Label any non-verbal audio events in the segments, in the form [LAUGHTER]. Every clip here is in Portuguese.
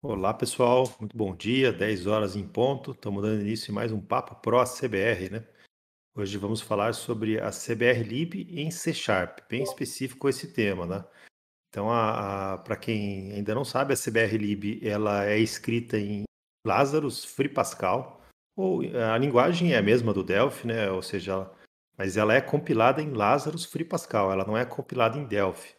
Olá, pessoal. Muito bom dia. 10 horas em ponto. Estamos dando início em mais um Papo Pro CBR, né? Hoje vamos falar sobre a CBR Lib em C Sharp, bem específico esse tema, né? Então, para quem ainda não sabe, a CBR Lib ela é escrita em Lazarus Free Pascal, ou a linguagem é a mesma do Delphi, né? Ou seja, mas ela é compilada em Lazarus Free Pascal, ela não é compilada em Delphi.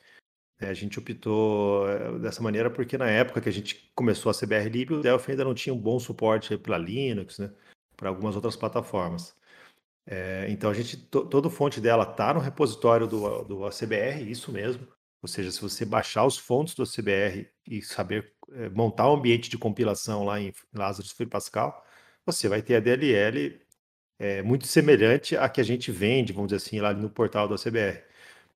É, a gente optou eh, dessa maneira porque na época que a gente começou a CBR Lib, o Delphi ainda não tinha um bom suporte para Linux, né? Para algumas outras plataformas. É, então a gente, to, toda fonte dela está no repositório do, do ACBR, isso mesmo. Ou seja, se você baixar os fontes do ACBR e saber é, montar um ambiente de compilação lá em Lazarus Free Pascal, você vai ter a DLL é, muito semelhante à que a gente vende, vamos dizer assim, lá no portal do ACBR.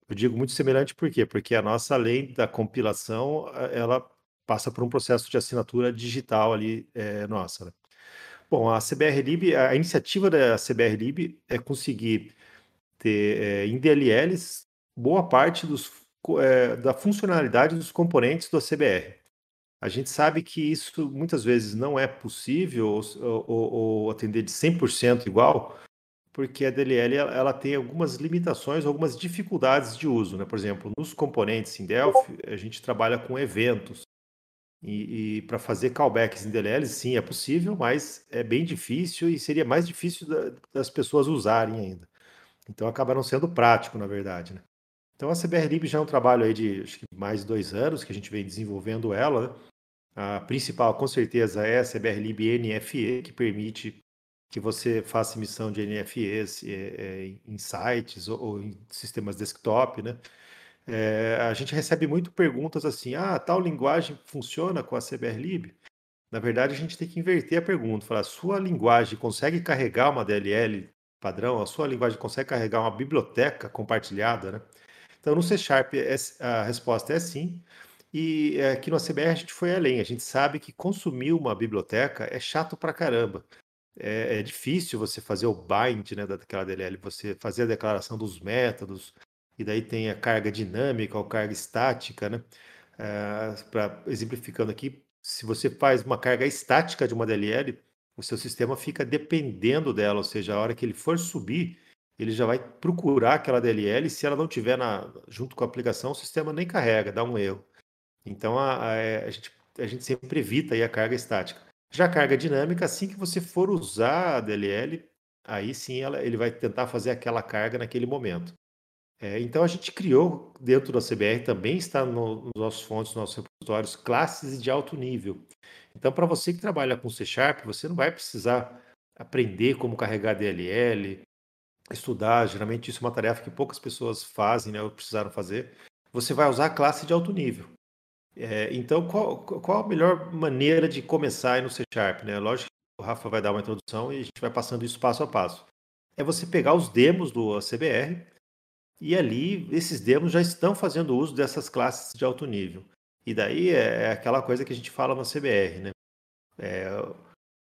Eu digo muito semelhante por quê? Porque a nossa lei da compilação, ela passa por um processo de assinatura digital ali, é, nossa. Né? Bom, a CBR-Lib, a iniciativa da CBR-Lib é conseguir ter é, em DLLs boa parte dos, é, da funcionalidade dos componentes do CBR. A gente sabe que isso muitas vezes não é possível ou, ou, ou atender de 100% igual, porque a DLL ela, tem algumas limitações, algumas dificuldades de uso. Né? Por exemplo, nos componentes em Delphi, a gente trabalha com eventos. E, e para fazer callbacks em DLL, sim, é possível, mas é bem difícil e seria mais difícil da, das pessoas usarem ainda. Então acaba não sendo prático, na verdade. Né? Então a CBRlib já é um trabalho aí de acho que mais de dois anos que a gente vem desenvolvendo ela. Né? A principal, com certeza, é a CBRlib NFE, que permite que você faça emissão de NFEs é, é, em sites ou, ou, em sistemas desktop, né? É, a gente recebe muito perguntas assim, ah, tal linguagem funciona com a CBRlib? Na verdade, a gente tem que inverter a pergunta, falar, sua linguagem consegue carregar uma DLL padrão? A sua linguagem consegue carregar uma biblioteca compartilhada, né? Então, no C Sharp, a resposta é sim. E aqui no CBR a gente foi além. A gente sabe que consumir uma biblioteca é chato pra caramba é, é difícil você fazer o bind né, daquela DLL, você fazer a declaração dos métodos, e daí tem a carga dinâmica ou carga estática, né? É, pra, exemplificando aqui, se você faz uma carga estática de uma DLL, o seu sistema fica dependendo dela, ou seja, a hora que ele for subir, ele já vai procurar aquela DLL, e se ela não tiver na, junto com a aplicação, o sistema nem carrega, dá um erro. Então a, a, a gente, a gente sempre evita aí a carga estática. Já carga dinâmica, assim que você for usar a DLL, aí sim ela, ele vai tentar fazer aquela carga naquele momento. É, então a gente criou dentro da CBR, também está no, nos nossos fontes, nos nossos repositórios, classes de alto nível. Então, para você que trabalha com C Sharp, você não vai precisar aprender como carregar DLL, estudar. Geralmente isso é uma tarefa que poucas pessoas fazem, né, ou precisaram fazer. Você vai usar a classe de alto nível. É, então, qual, qual a melhor maneira de começar no C Sharp? Né? Lógico que o Rafa vai dar uma introdução e a gente vai passando isso passo a passo. É você pegar os demos do CBR e ali esses demos já estão fazendo uso dessas classes de alto nível. E daí é, é aquela coisa que a gente fala no CBR, né? É,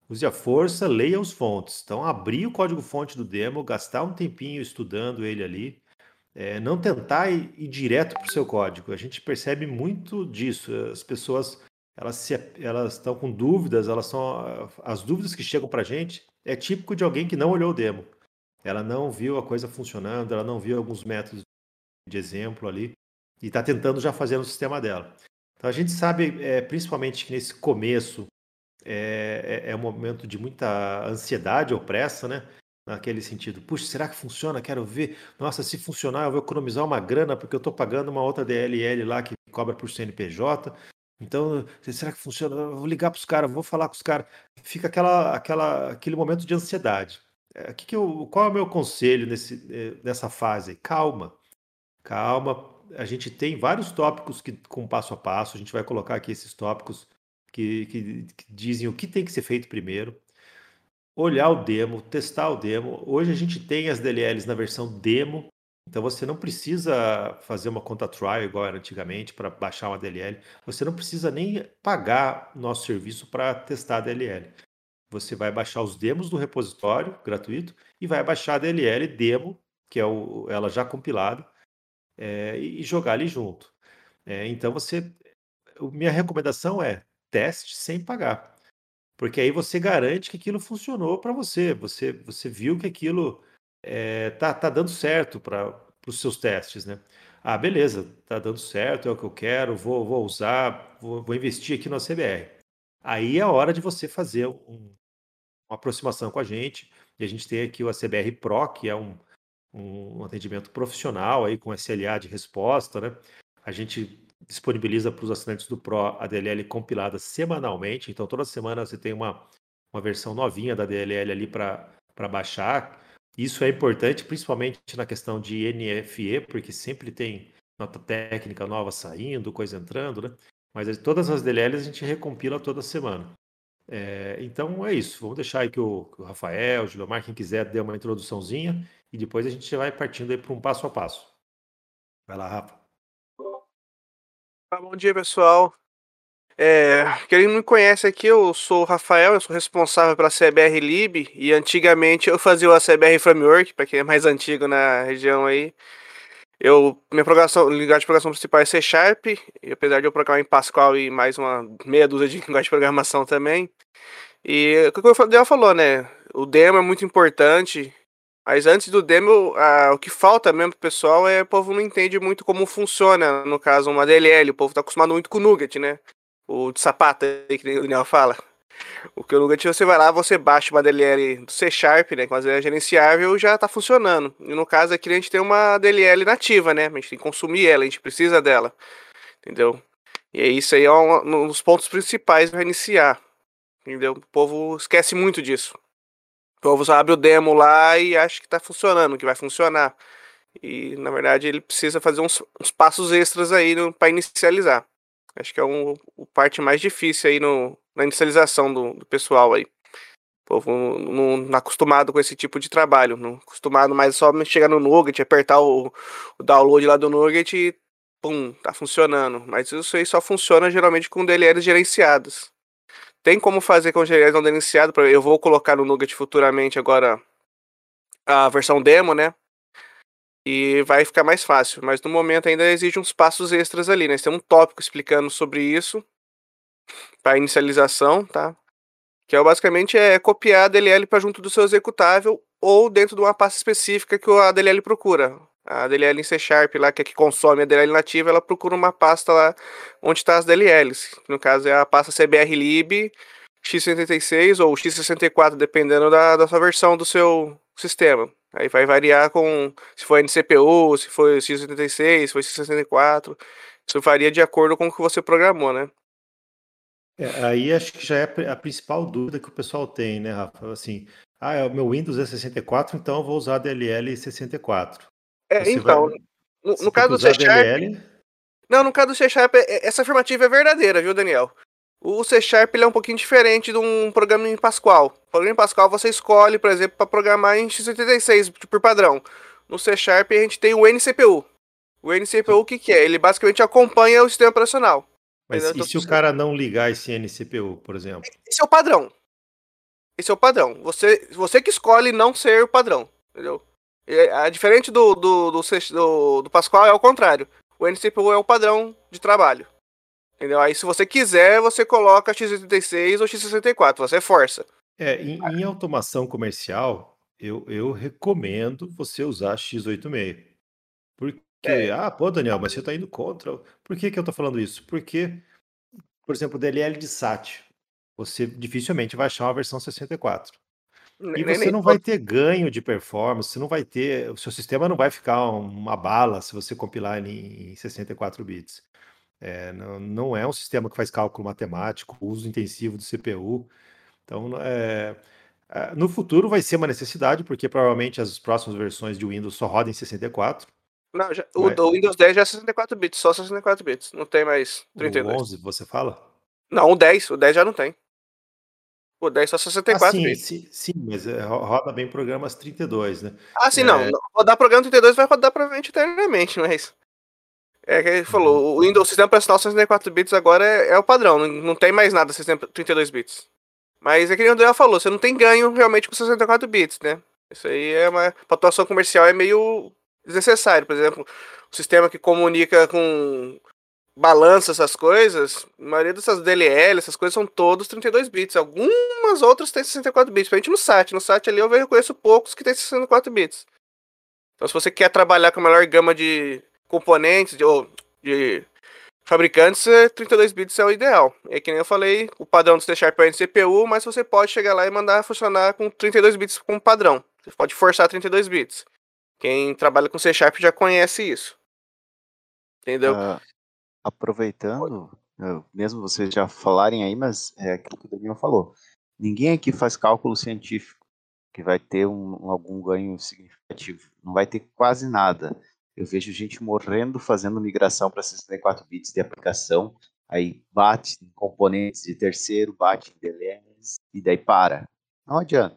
use a força, leia os fontes. Então, abrir o código-fonte do demo, gastar um tempinho estudando ele ali, é, não tentar ir, ir direto para o seu código. A gente percebe muito disso. As pessoas elas, se, elas estão com dúvidas, elas são as dúvidas que chegam para a gente é típico de alguém que não olhou o demo. Ela não viu a coisa funcionando, ela não viu alguns métodos de exemplo ali e está tentando já fazer no sistema dela. Então a gente sabe, é, principalmente que nesse começo é, é, é um momento de muita ansiedade ou pressa, né? Naquele sentido. Puxa, será que funciona? Quero ver. Nossa, se funcionar, eu vou economizar uma grana porque eu estou pagando uma outra DLL lá que cobra por CNPJ. Então, será que funciona? Eu vou ligar para os caras, vou falar com os caras. Fica aquela, aquela, aquele momento de ansiedade. É, que que eu, qual é o meu conselho nesse, eh, nessa fase? Calma, calma. A gente tem vários tópicos que, com passo a passo, a gente vai colocar aqui esses tópicos que, que, que dizem o que tem que ser feito primeiro olhar o demo, testar o demo. Hoje a gente tem as DLLs na versão demo, então você não precisa fazer uma conta trial igual era antigamente para baixar uma DLL. Você não precisa nem pagar nosso serviço para testar a DLL. Você vai baixar os demos do repositório gratuito e vai baixar a DLL demo, que é o, ela já compilada, é, e jogar ali junto. É, então você, minha recomendação é teste sem pagar. Porque aí você garante que aquilo funcionou para você. Você, você viu que aquilo é, tá, tá dando certo para os seus testes, né? Ah, beleza, tá dando certo, é o que eu quero, vou, vou usar, vou, vou investir aqui no CBR. Aí é a hora de você fazer um, uma aproximação com a gente. E a gente tem aqui o ACBR Pro, que é um, um atendimento profissional aí com SLA de resposta, né? A gente disponibiliza para os assinantes do Pro a DLL compilada semanalmente. Então, toda semana você tem uma, uma versão novinha da DLL ali para baixar. Isso é importante, principalmente na questão de NFE, porque sempre tem nota técnica nova saindo, coisa entrando, né? Mas todas as DLLs a gente recompila toda semana. É, então é isso. Vamos deixar aí que o, que o Rafael, o Gilomar, quem quiser, dê uma introduçãozinha e depois a gente vai partindo aí para um passo a passo. Vai lá, Rafa. Bom dia, pessoal. É, quem não me conhece aqui, eu sou o Rafael, eu sou responsável pela CBR Lib e antigamente eu fazia o CBR Framework, para quem é mais antigo na região aí. Eu, minha programação, linguagem de programação principal é C Sharp, e apesar de eu programar em Pascal e mais uma meia dúzia de [LAUGHS] linguagem de programação também. E o que o Daniel falou, né? O demo é muito importante, mas antes do demo, o que falta mesmo pro pessoal é o povo não entende muito como funciona, no caso, uma DLL. O povo tá acostumado muito com o Nugget, né? O de sapato aí, que o Daniel fala. O que o Nugget você vai lá, você baixa uma DLL do C Sharp, né? Com uma DLL gerenciável já tá funcionando. E no caso aqui a gente tem uma DLL nativa, né? A gente tem que consumir ela, a gente precisa dela. Entendeu? E é isso aí é um, um dos pontos principais para iniciar. Entendeu? O povo esquece muito disso. Então você abre o demo lá e acha que está funcionando, que vai funcionar. E na verdade ele precisa fazer uns, uns passos extras aí para inicializar. Acho que é um, o parte mais difícil aí no, na inicialização do, do pessoal aí. O povo não, não acostumado com esse tipo de trabalho, não acostumado mais só chegar no Nugget, apertar o, o download lá do Nugget e pum, tá funcionando. Mas isso aí só funciona geralmente com DLLs gerenciados. Tem como fazer com GLS não denunciado. Eu vou colocar no Nugget futuramente agora a versão demo, né? E vai ficar mais fácil. Mas no momento ainda exige uns passos extras ali, né? Tem um tópico explicando sobre isso para inicialização, tá? Que é basicamente é copiar a DLL para junto do seu executável ou dentro de uma pasta específica que a DLL procura a DLL em C Sharp lá, que é que consome a DLL nativa, ela procura uma pasta lá onde está as DLLs. No caso é a pasta CBRlib x86 ou x64, dependendo da, da sua versão do seu sistema. Aí vai variar com se for NCPU, se for x86, se for x64. Isso varia de acordo com o que você programou, né? É, aí acho que já é a principal dúvida que o pessoal tem, né, Rafa? Assim, ah, é o meu Windows é 64, então eu vou usar a DLL 64. É, então, vai, no, no caso do C Sharp. Não, no caso do C Sharp, é, essa afirmativa é verdadeira, viu, Daniel? O C Sharp é um pouquinho diferente de um programa em Pascal. O programa em Pascal você escolhe, por exemplo, para programar em x86 por padrão. No C Sharp a gente tem o NCPU. O NCPU o que, que é? Ele basicamente acompanha o sistema operacional. Mas e se o cara não ligar esse NCPU, por exemplo? Esse é o padrão. Esse é o padrão. Você, você que escolhe não ser o padrão. Entendeu? A diferente do, do, do, do, do Pascal é o contrário. O NCPU é o padrão de trabalho. Entendeu? Aí se você quiser, você coloca x86 ou x64, você força. É, em, em automação comercial, eu, eu recomendo você usar x86. Porque, é. ah, pô, Daniel, mas você está indo contra. Por que, que eu estou falando isso? Porque, por exemplo, o DLL de SAT, você dificilmente vai achar uma versão 64. E você não vai ter ganho de performance, você não vai ter. O seu sistema não vai ficar uma bala se você compilar ele em 64 bits. É, não, não é um sistema que faz cálculo matemático, uso intensivo do CPU. Então, é, é, no futuro vai ser uma necessidade, porque provavelmente as próximas versões de Windows só rodam em 64. Não, já, o, o, Windows 10 já é 64 bits, só 64 bits, não tem mais 32. O 11, você fala? Não, o 10, o 10 já não tem. O 10 só 64 ah, sim, bits. Sim, sim, mas é, roda bem programas 32, né? Ah, sim, é... não. Rodar programa 32 vai rodar provavelmente eternamente, mas. É que ele falou, o Windows, o sistema operacional 64 bits agora é, é o padrão, não, não, tem mais nada sistema 32 bits. Mas é que o André falou, você não tem ganho realmente com 64 bits, né? Isso aí é uma. Pra atuação comercial é meio desnecessário. Por exemplo, o sistema que comunica com balança, essas coisas, a maioria dessas DLL, essas coisas são todos 32 bits. Algumas outras têm 64 bits. Principalmente no SAT. No SAT ali eu conheço poucos que têm 64 bits. Então se você quer trabalhar com a melhor gama de componentes, de, ou de fabricantes, 32 bits é o ideal. É que nem eu falei, o padrão do C Sharp é CPU, mas você pode chegar lá e mandar funcionar com 32 bits como padrão. Você pode forçar 32 bits. Quem trabalha com C Sharp já conhece isso. Entendeu? Uh, aproveitando, mesmo vocês já falarem aí, mas é aquilo que o Daniel falou. Ninguém aqui faz cálculo científico que vai ter um, algum ganho significativo. Não vai ter quase nada. Eu vejo gente morrendo fazendo migração para 64 bits de aplicação, aí bate em componentes de terceiro, bate em DLLs e daí para. Não adianta.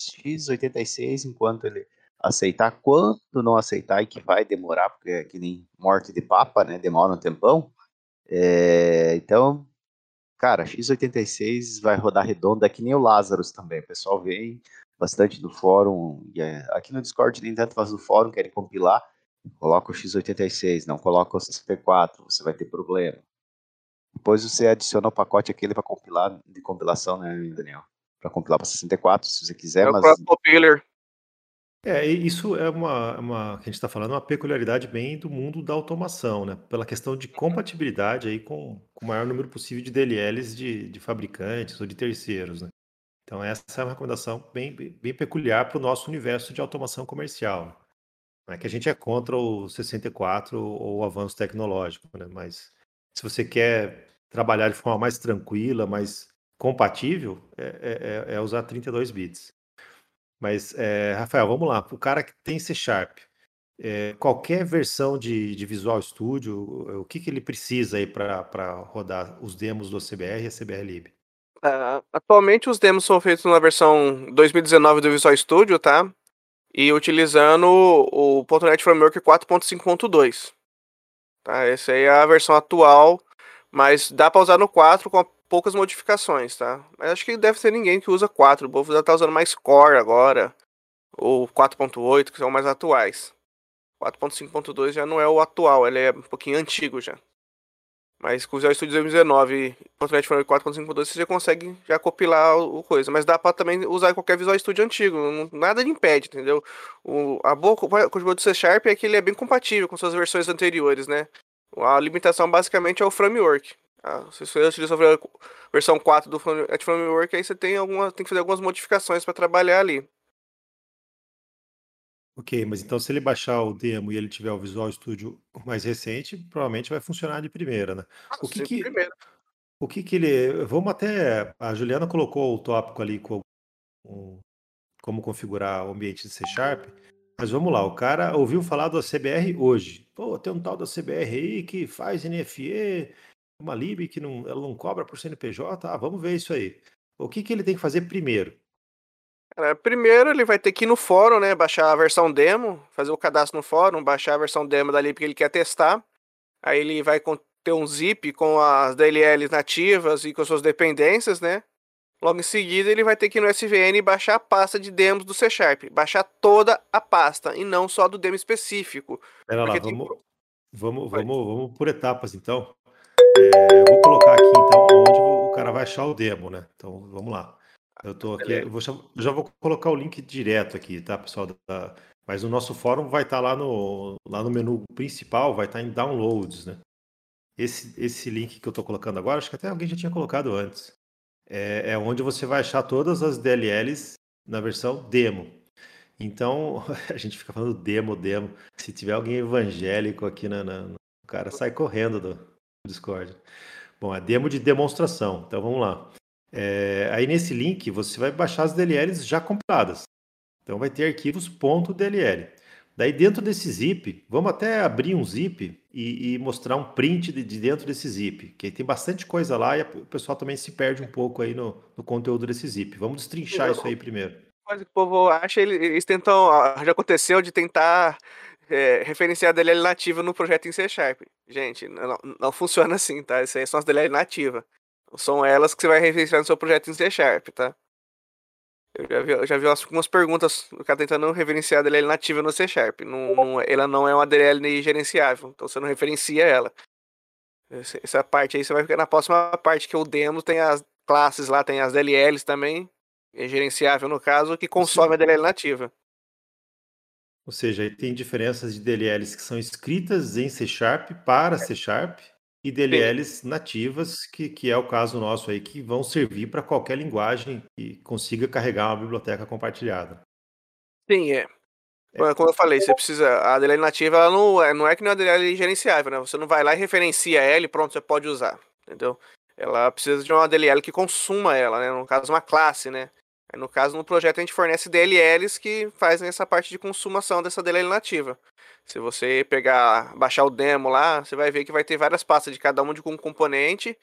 x86, enquanto ele aceitar, quando não aceitar, e que vai demorar, porque é que nem morte de papa, né? Demora um tempão. É, então, cara, x86 vai rodar redonda que nem o Lazarus também. O pessoal vem bastante do fórum, é, aqui no Discord nem tanto faz do fórum, querem compilar, Coloca o x86, não coloca o 64, você vai ter problema. Depois você adiciona o pacote aquele para compilar de compilação, né, Daniel? Para compilar para 64, se você quiser, é mas o compiler. É, isso é uma, uma que a gente está falando, uma peculiaridade bem do mundo da automação, né? Pela questão de compatibilidade aí com, com o maior número possível de DLLs de, de fabricantes ou de terceiros, né? Então essa é uma recomendação bem, bem, bem peculiar para o nosso universo de automação comercial. Não é que a gente é contra o 64 ou o avanço tecnológico, né? Mas se você quer trabalhar de forma mais tranquila, mais compatível, é, é, é usar 32 bits. Mas, é, Rafael, vamos lá. O cara que tem C Sharp, é, qualquer versão de, de, Visual Studio, o que, que ele precisa aí para rodar os demos do CBR e a CBR Lib? Uh, atualmente os demos são feitos na versão 2019 do Visual Studio, tá? e utilizando o .NET Framework 4.5.2. Tá? Essa aí é a versão atual, mas dá para usar no 4 com poucas modificações, tá? Mas acho que deve ter ninguém que usa 4. O povo já está usando mais Core agora, ou 4.8, que são mais atuais. 4.5.2 já não é o atual, ele é um pouquinho antigo já. Mas com o Visual Studio 2019 e Framework 4.5.2 você já consegue já compilar o coisa. Mas dá para também usar qualquer Visual Studio antigo. Nada impede, entendeu? O, a boa coisa do C Sharp é que ele é bem compatível com suas versões anteriores, né? A limitação basicamente é o framework. Ah, se você utiliza a versão 4 do Framework, aí você tem, alguma, tem que fazer algumas modificações para trabalhar ali. Ok, mas então se ele baixar o demo e ele tiver o Visual Studio mais recente, provavelmente vai funcionar de primeira, né? Ah, O que sim, que, primeiro. o que que ele... Vamos até... A Juliana colocou o tópico ali com com como configurar o ambiente de C Sharp, mas vamos lá, o cara ouviu falar da CBR hoje. Pô, tem um tal da CBR aí que faz NFE, uma lib que não, ela não cobra por CNPJ, ah, vamos ver isso aí. O que que ele tem que fazer primeiro? Cara, primeiro ele vai ter que ir no fórum, né? Baixar a versão demo, fazer o cadastro no fórum, baixar a versão demo da lib que ele quer testar. Aí ele vai ter um zip com as DLLs nativas e com suas dependências, né? Logo em seguida, ele vai ter que ir no SVN baixar a pasta de demos do C Sharp. Baixar toda a pasta e não só do demo específico. Pera lá, vamos, tem... vamos, vamos, vamos por etapas então. É, eu vou colocar aqui então onde o cara vai achar o demo, né? Então vamos lá. Eu tô aqui, eu, vou, já vou colocar o link direto aqui, tá, pessoal? Da, mas o nosso fórum vai estar tá lá no, lá no menu principal, vai estar tá em downloads, né? Esse, esse link que eu estou colocando agora, acho que até alguém já tinha colocado antes. É, é onde você vai achar todas as DLLs na versão demo. Então, [LAUGHS] a gente fica falando demo, demo. Se tiver alguém evangélico aqui, na, na o cara sai correndo do Discord. Bom, é demo de demonstração. Então vamos lá. É, aí nesse link você vai baixar as DLLs já compiladas. Então vai ter arquivos .dll. Daí dentro desse zip, vamos até abrir um zip e, e mostrar um print de, de, dentro desse zip, que tem bastante coisa lá e o pessoal também se perde um pouco aí no, no conteúdo desse zip. Vamos destrinchar isso aí primeiro. Mas o povo acha, eles tentam, já aconteceu de tentar é, referenciar a DLL nativa no projeto em C Sharp. Gente, não, não funciona assim, tá? Isso aí são as DLL nativas. São elas que você vai referenciar no seu projeto em C Sharp, tá? Eu já vi, eu já vi algumas perguntas, o cara tentando referenciar a DLL nativa no C Sharp. Não, não, ela não é uma DLL gerenciável, então você não referencia ela. Essa parte aí você vai ficar na próxima parte, que o demo tem as classes lá, tem as DLLs também, é gerenciável no caso, que consome a DLL nativa. Ou seja, tem diferenças de DLLs que são escritas em C Sharp para C Sharp e DLLs nativas, que, que é o caso nosso aí, que vão servir para qualquer linguagem que consiga carregar uma biblioteca compartilhada. Sim, é. é. Como eu falei, você precisa. A DLL nativa ela não, é, não é que não é DLL gerenciável, né? Você não vai lá e referencia ela e pronto, você pode usar. Entendeu? Ela precisa de uma DLL que consuma ela, né? No caso, uma classe, né? No caso, no projeto, a gente fornece DLLs que fazem essa parte de consumação dessa DLL nativa. Se você pegar, baixar o demo lá, você vai ver que vai ter várias pastas de cada um de um componente.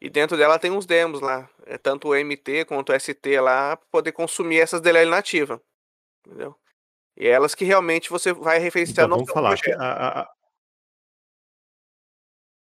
E dentro dela tem uns demos lá. É tanto o MT quanto o ST lá, para poder consumir essas DLL nativa. Entendeu? E é elas que realmente você vai referenciar então, no vamos falar. A, a...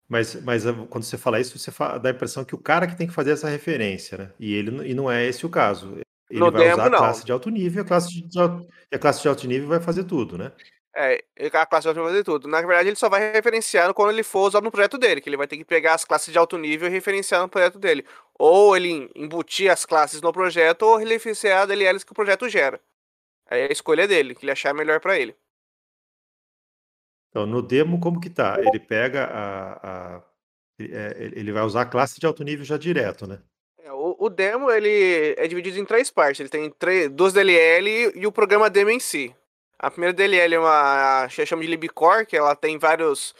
Mas, mas quando você fala isso, você dá a impressão que o cara que tem que fazer essa referência, né? E ele e não é esse o caso. Ele no vai demo, usar a classe não. de alto nível, a classe de, a classe de alto nível vai fazer tudo, né? É, a classe de alto nível vai fazer tudo. Na verdade, ele só vai referenciar quando ele for usar no projeto dele, que ele vai ter que pegar as classes de alto nível e referenciar no projeto dele. Ou ele embutir as classes no projeto, ou referenciar a DLLs que o projeto gera. Aí é a escolha dele, que ele achar melhor para ele. Então, no demo, como que tá? Ele pega a, a, é, ele vai usar a classe de alto nível já direto, né? O, demo ele é dividido em três partes. Ele tem três, duas DLL e o programa demo em si. A primeira DLL é uma a chama de libcore, que ela tem vários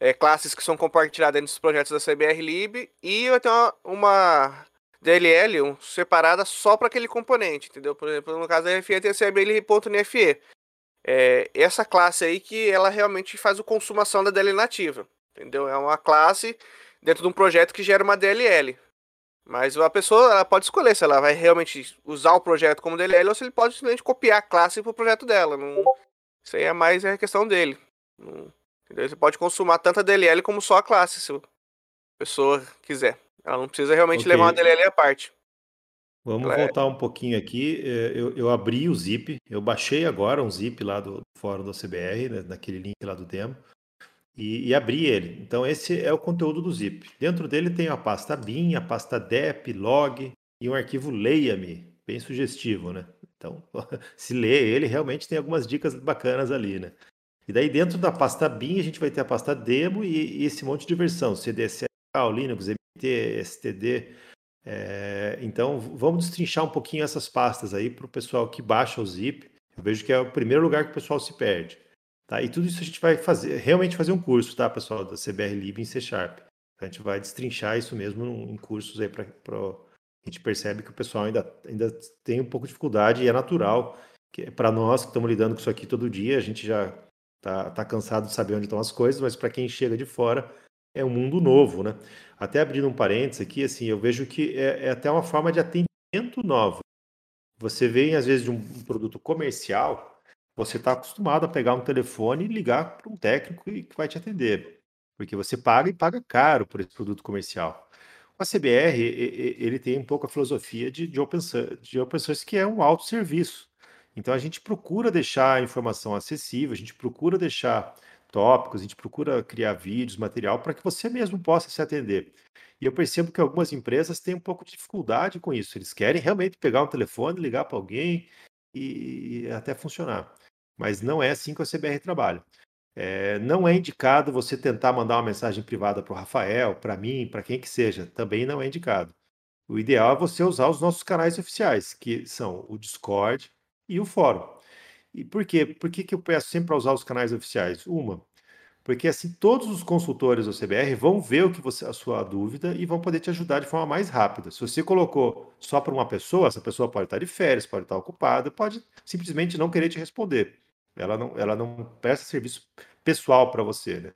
é, classes que são compartilhadas dentro dos projetos da CBR Lib e eu tenho uma, uma DLL um, separada só para aquele componente, entendeu? Por exemplo, no caso da FE tem a CBR.NFE. É, essa classe aí que ela realmente faz a consumação da DLL nativa, entendeu? É uma classe dentro de um projeto que gera uma DLL. Mas a pessoa ela pode escolher se ela vai realmente usar o projeto como DLL ou se ele pode simplesmente copiar a classe para o projeto dela. Não... Isso aí é mais a questão dele. Não... Você pode consumar tanto a DLL como só a classe, se a pessoa quiser. Ela não precisa realmente okay. levar uma DLL à parte. Vamos ela é voltar é... um pouquinho aqui. É, eu, eu, abri o zip, eu baixei agora um zip lá do fórum da CBR, né, naquele link lá do demo e, e abrir ele. Então, esse é o conteúdo do zip. Dentro dele tem a pasta bin, a pasta dep, log e um arquivo leia-me, bem sugestivo, né? Então, [LAUGHS] se lê ele, realmente tem algumas dicas bacanas ali, né? E daí dentro da pasta bin a gente vai ter a pasta demo e, e esse monte de versão, CDSL, Linux, MT, STD. É, então, vamos destrinchar um pouquinho essas pastas aí para o pessoal que baixa o zip. Eu vejo que é o primeiro lugar que o pessoal se perde. Tá? E tudo isso a gente vai fazer, realmente fazer um curso, tá, pessoal, da CBR Lib em C Sharp. A gente vai destrinchar isso mesmo em cursos aí para a gente percebe que o pessoal ainda, ainda tem um pouco de dificuldade e é natural. que Para nós que estamos lidando com isso aqui todo dia, a gente já tá, tá cansado de saber onde estão as coisas, mas para quem chega de fora é um mundo novo, né? Até abrindo um parênteses aqui, assim, eu vejo que é, é até uma forma de atendimento nova. Você vem, às vezes, de um produto comercial, você está acostumado a pegar um telefone e ligar para um técnico que vai te atender, porque você paga e paga caro por esse produto comercial. O CBR ele tem um pouco a filosofia de, de, open, source, de open source, que é um autosserviço. Então a gente procura deixar a informação acessível, a gente procura deixar tópicos, a gente procura criar vídeos, material para que você mesmo possa se atender. E eu percebo que algumas empresas têm um pouco de dificuldade com isso. Eles querem realmente pegar um telefone, ligar para alguém e até funcionar mas não é assim que o CBR trabalha. É, não é indicado você tentar mandar uma mensagem privada para o Rafael, para mim, para quem que seja. Também não é indicado. O ideal é você usar os nossos canais oficiais, que são o Discord e o fórum. E por quê? Por que, que eu peço sempre para usar os canais oficiais? Uma, porque assim todos os consultores do CBR vão ver o que você a sua dúvida e vão poder te ajudar de forma mais rápida. Se você colocou só para uma pessoa, essa pessoa pode estar de férias, pode estar ocupada, pode simplesmente não querer te responder. Ela não, ela não presta serviço pessoal para você, né?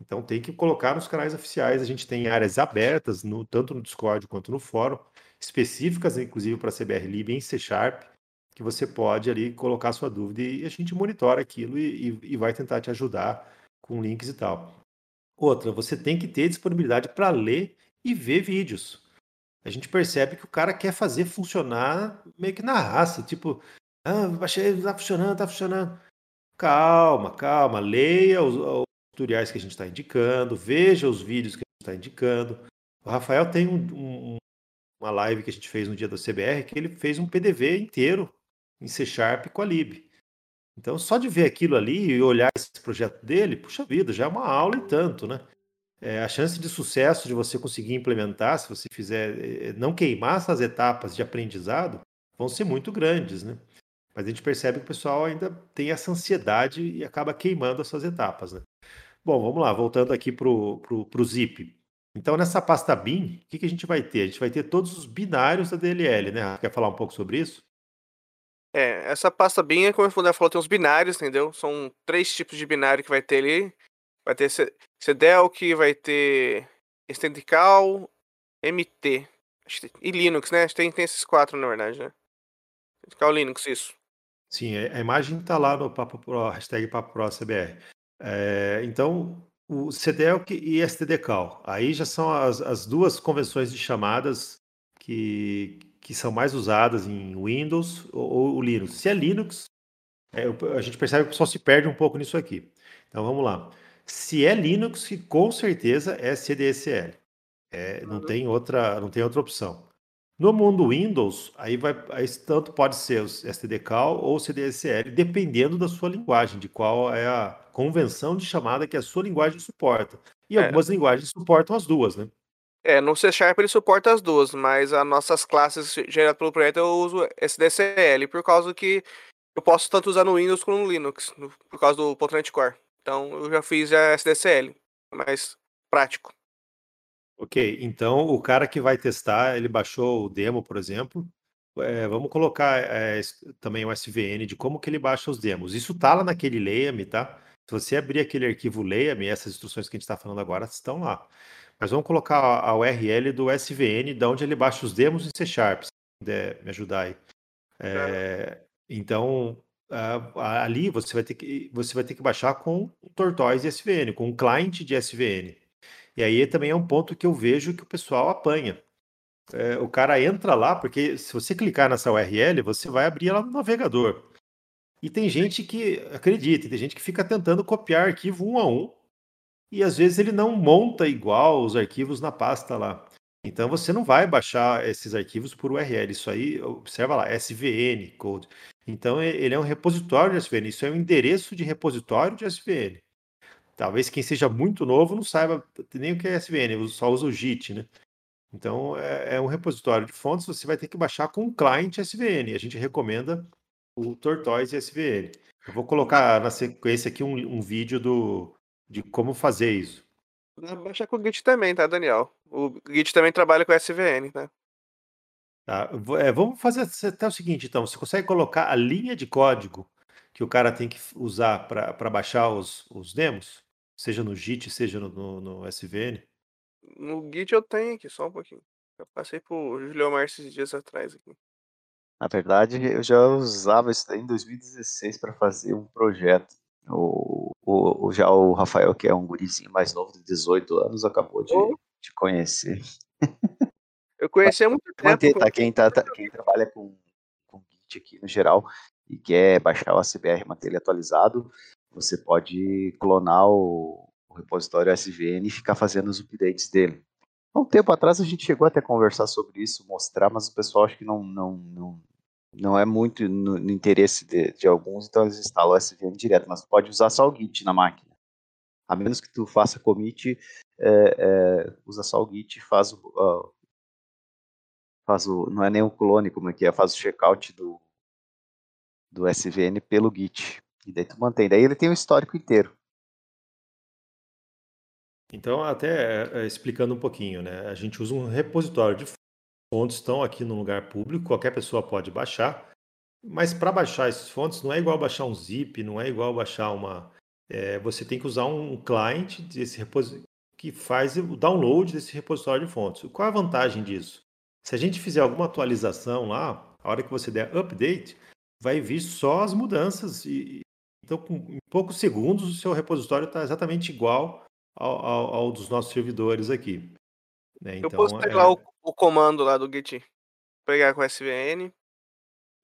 Então tem que colocar nos canais oficiais. A gente tem áreas abertas, no, tanto no Discord quanto no fórum, específicas, inclusive, para CBR Lib em C Sharp, que você pode ali colocar sua dúvida e a gente monitora aquilo e, e, e vai tentar te ajudar com links e tal. Outra, você tem que ter disponibilidade para ler e ver vídeos. A gente percebe que o cara quer fazer funcionar meio que na raça, tipo, ah, baixei, tá funcionando, tá funcionando. Calma, calma. Leia os, os tutoriais que a gente está indicando, veja os vídeos que a gente está indicando. O Rafael tem um, um, uma live que a gente fez no dia do CBR que ele fez um PDV inteiro em C Sharp com a lib. Então, só de ver aquilo ali e olhar esse projeto dele, puxa vida, já é uma aula e tanto, né? É, a chance de sucesso de você conseguir implementar, se você fizer, é, não queimar essas etapas de aprendizado, vão ser muito grandes, né? Mas a gente percebe que o pessoal ainda tem essa ansiedade e acaba queimando essas etapas, né? Bom, vamos lá, voltando aqui para o Zip. Então, nessa pasta bin, o que, que a gente vai ter? A gente vai ter todos os binários da DLL, né? Quer falar um pouco sobre isso? É, essa pasta bin, como o falou, tem os binários, entendeu? São três tipos de binário que vai ter ali. Vai ter que vai ter Extendical, MT. E Linux, né? Tem, tem esses quatro, na verdade, né? Extendical Linux, isso. Sim, a imagem está lá no Papo Pro, hashtag Papo Pro CBR. É, então, o CDELC e STDCal. Aí já são as, as duas convenções de chamadas que, que são mais usadas em Windows ou, ou Linux. Se é Linux, é, a gente percebe que o pessoal se perde um pouco nisso aqui. Então vamos lá. Se é Linux, com certeza é CDSL. É, não, tem outra, não tem outra opção. No mundo Windows, aí vai, aí tanto pode ser o STDCal ou CDSL, dependendo da sua linguagem, de qual é a convenção de chamada que a sua linguagem suporta. E é. algumas linguagens suportam as duas, né? É, no C Sharp ele suporta as duas, mas as nossas classes geradas pelo projeto eu uso SDCL, por causa que eu posso tanto usar no Windows como no Linux, por causa do Potranit Core. Então eu já fiz a SDCL, mais prático. Ok, então o cara que vai testar, ele baixou o demo, por exemplo. É, vamos colocar é, também o SVN de como que ele baixa os demos. Isso tá lá naquele Leia-me, tá? Se você abrir aquele arquivo Leia-me, essas instruções que a gente está falando agora estão lá. Mas vamos colocar a URL do SVN, de onde ele baixa os demos em C Sharp, se puder me ajudar aí. É, então, ali você vai, ter que, você vai ter que baixar com o Tortoise SVN, com um client de SVN. E aí também é um ponto que eu vejo que o pessoal apanha. É, o cara entra lá, porque se você clicar nessa URL, você vai abrir ela no navegador. E tem gente que, acredita, tem gente que fica tentando copiar arquivo um a um e às vezes ele não monta igual os arquivos na pasta lá. Então você não vai baixar esses arquivos por URL. Isso aí, observa lá, SVN code. Então ele é um repositório de SVN. Isso é um endereço de repositório de SVN. Talvez quem seja muito novo não saiba nem o que é SVN, só usa o JIT, né? Então é, é um repositório de fontes. Você vai ter que baixar com um client SVN. A gente recomenda o Tortoise SVN. Eu vou colocar na sequência aqui um, um vídeo do, de como fazer isso. Baixa com o Git também, tá, Daniel? O Git também trabalha com SVN, tá? Tá, é, vamos fazer até o seguinte, então. Você consegue colocar a linha de código que o cara tem que usar para baixar os, os demos? Seja no Git, seja no, no, no, SVN? No Git eu tenho aqui, só um pouquinho. Eu passei por Juliomar esses dias atrás aqui. Na verdade, eu já usava isso daí em 2016 para fazer um projeto. O, o, já o Rafael, que é um gurizinho mais novo, de 18 anos, acabou de, oh. de conhecer. [LAUGHS] Eu conheci há muito tempo. Manter, tá? Quem, tá, tá, quem trabalha com, com Git aqui no geral e quer baixar o ACBR, manter ele atualizado, você pode clonar o, o repositório SVN e ficar fazendo os updates dele. Há um tempo atrás a gente chegou até a conversar sobre isso, mostrar, mas o pessoal acho que não, não, não, não é muito no, no interesse de, de, alguns, então eles instalam o SVN direto, mas pode usar só o Git na máquina. A menos que tu faça commit, é, é, usa só o Git e faz o, uh, faz o, não é nem um clone, como é que é, faz o checkout do, do SVN pelo Git. E daí tu mantém. Daí ele tem o histórico inteiro. Então, até é, explicando um pouquinho, né? A gente usa um repositório de fontes estão aqui no lugar público, qualquer pessoa pode baixar, mas para baixar esses fontes não é igual baixar um zip, não é igual baixar uma. É, você tem que usar um client desse que faz o download desse repositório de fontes. Qual a vantagem disso? Se a gente fizer alguma atualização lá, a hora que você der update, vai vir só as mudanças. E, então, com, em poucos segundos, o seu repositório está exatamente igual ao, ao, ao, dos nossos servidores aqui. Né? Então, eu posso pegar é... o, o, comando lá do Git, pegar com SVN.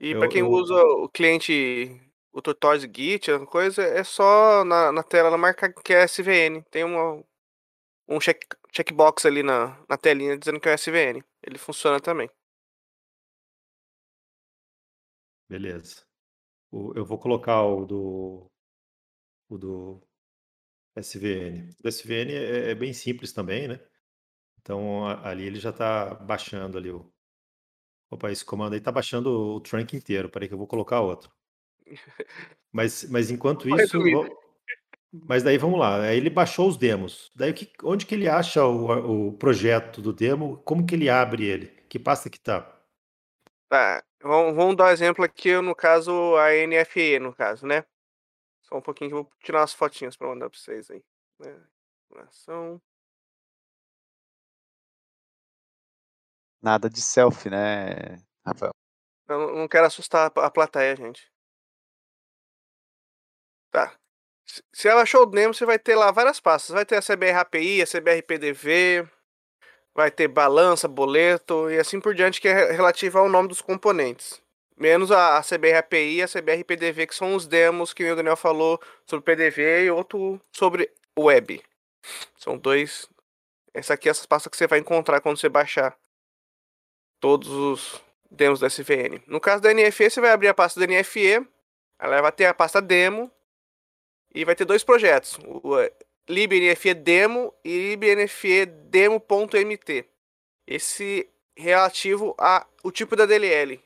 E para quem eu... usa o cliente, o Tortoise Git, coisa, é só na, na tela ela marca que é SVN. Tem uma, um check, checkbox ali na, na telinha dizendo que é SVN. Ele funciona também. Beleza. O, eu vou colocar o do, o do SVN. O SVN é, é bem simples também, né? Então ali ele já está baixando ali o. Opa, esse comando aí está baixando o trunk inteiro. Peraí que eu vou colocar outro. Mas, mas enquanto [LAUGHS] isso. Mas daí vamos lá. Aí ele baixou os demos. Daí que, onde que ele acha o, o projeto do demo? Como que ele abre ele? Que pasta que tá? Tá. Vamos, vamos dar um exemplo aqui, no caso, a NFE, no caso, né? Só um pouquinho que eu vou tirar umas fotinhas para mandar para vocês aí. Né? Nada de selfie, né, Rafael? Eu não quero assustar a plateia, gente. Tá. Se ela achou o demo, você vai ter lá várias pastas. Vai ter a CBR API, a CBR PDV, vai ter balança, boleto e assim por diante, que é relativa ao nome dos componentes. Menos a, a CBR API e a CBR PDV, que são os demos que o Daniel falou sobre PDV e outro sobre web. São dois. Essa aqui é essa pasta que você vai encontrar quando você baixar todos os demos da SVN. No caso da NFE, você vai abrir a pasta da NFE, ela vai ter a pasta demo e vai ter dois projetos, o libnfe demo e libnfe demo.mt. Esse relativo a o tipo da DLL.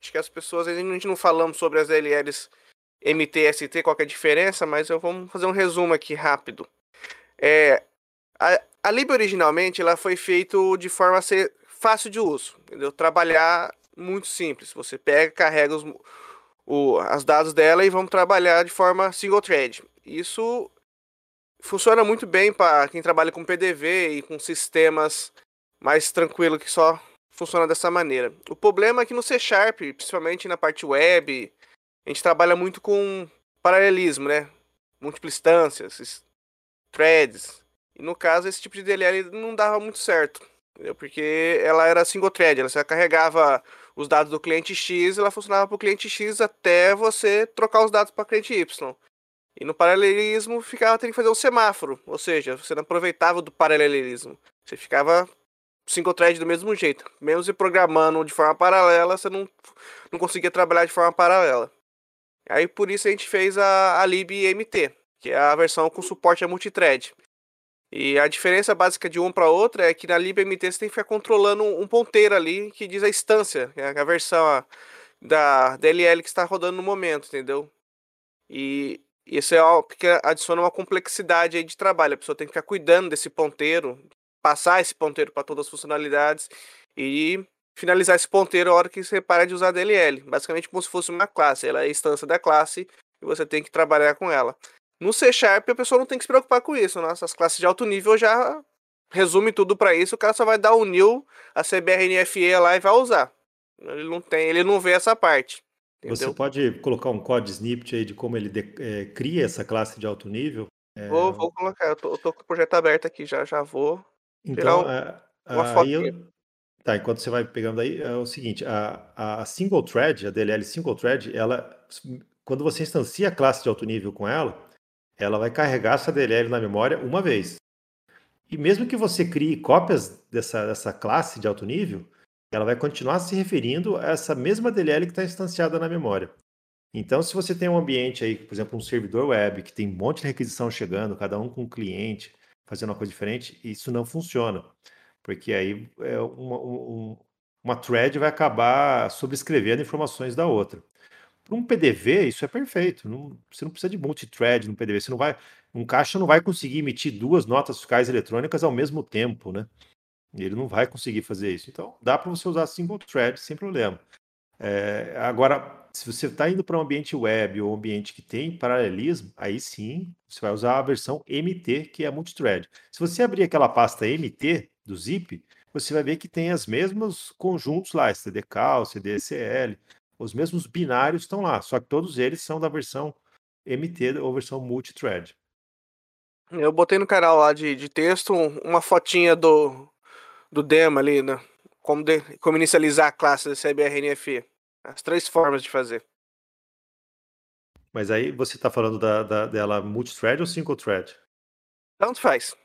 Acho que as pessoas a gente não falamos sobre as DLLs MT e ST, qual é a diferença, mas eu vou fazer um resumo aqui rápido. É, a, a lib originalmente ela foi feita de forma a ser fácil de uso, entendeu? Trabalhar muito simples. Você pega, carrega os, o, as dados dela e vamos trabalhar de forma single thread. Isso funciona muito bem para quem trabalha com PDV e com sistemas mais tranquilo que só funciona dessa maneira. O problema é que no C Sharp, principalmente na parte web, a gente trabalha muito com paralelismo, né? Múltiplas instâncias, threads. E no caso, esse tipo de DLL não dava muito certo. Entendeu? Porque ela era single thread, ela carregava os dados do cliente X, ela funcionava para o cliente X até você trocar os dados para o cliente Y. E no paralelismo ficava tendo que fazer um semáforo, ou seja, você não aproveitava do paralelismo. Você ficava single thread do mesmo jeito. Mesmo se programando de forma paralela, você não, não conseguia trabalhar de forma paralela. Aí por isso a gente fez a, a libmt, que é a versão com suporte a multithread. E a diferença básica de um para outra é que na libmt você tem que ficar controlando um ponteiro ali que diz a instância, é a versão a, da DLL que está rodando no momento, entendeu? E isso é algo que adiciona uma complexidade aí de trabalho. A pessoa tem que ficar cuidando desse ponteiro, passar esse ponteiro para todas as funcionalidades e finalizar esse ponteiro a hora que você para de usar a DLL. Basicamente como se fosse uma classe. Ela é a instância da classe e você tem que trabalhar com ela. No C Sharp a pessoa não tem que se preocupar com isso. Nossas classes de alto nível já resume tudo para isso. O cara só vai dar o new, a CBRNFE lá e vai usar. Ele não tem, ele não vê essa parte. Entendeu? Você pode colocar um code snippet aí de como ele de, é, cria essa classe de alto nível? É... Vou, vou colocar, eu tô, eu tô, com o projeto aberto aqui já, já vou. Então, um, a, a, aí eu, tá, enquanto você vai pegando aí, é o seguinte, a, a single thread, a DLL single thread, ela, quando você instancia a classe de alto nível com ela, ela vai carregar essa DLL na memória uma vez. E mesmo que você crie cópias dessa, dessa classe de alto nível, ela vai continuar se referindo a essa mesma DLL que está instanciada na memória. Então, se você tem um ambiente aí, por exemplo, um servidor web que tem um monte de requisição chegando, cada um com um cliente, fazendo uma coisa diferente, isso não funciona. Porque aí é uma, um, uma thread vai acabar subscrevendo informações da outra. Para um PDV, isso é perfeito. Não, você não precisa de multithread no PDV. Você não vai, um caixa não vai conseguir emitir duas notas fiscais eletrônicas ao mesmo tempo, né? Ele não vai conseguir fazer isso. Então, dá para você usar single thread sem problema. É, agora, se você está indo para um ambiente web ou um ambiente que tem paralelismo, aí sim você vai usar a versão MT, que é multithread. Se você abrir aquela pasta MT do zip, você vai ver que tem os mesmos conjuntos lá, STDCal, CDSL, os mesmos binários estão lá, só que todos eles são da versão MT ou versão multithread. Eu botei no canal lá de, de texto uma fotinha do, do demo ali, né? Como, de, como inicializar a classe da CBRNF. As três formas de fazer. Mas aí você está falando da, da, dela multithread ou single thread? Tanto faz.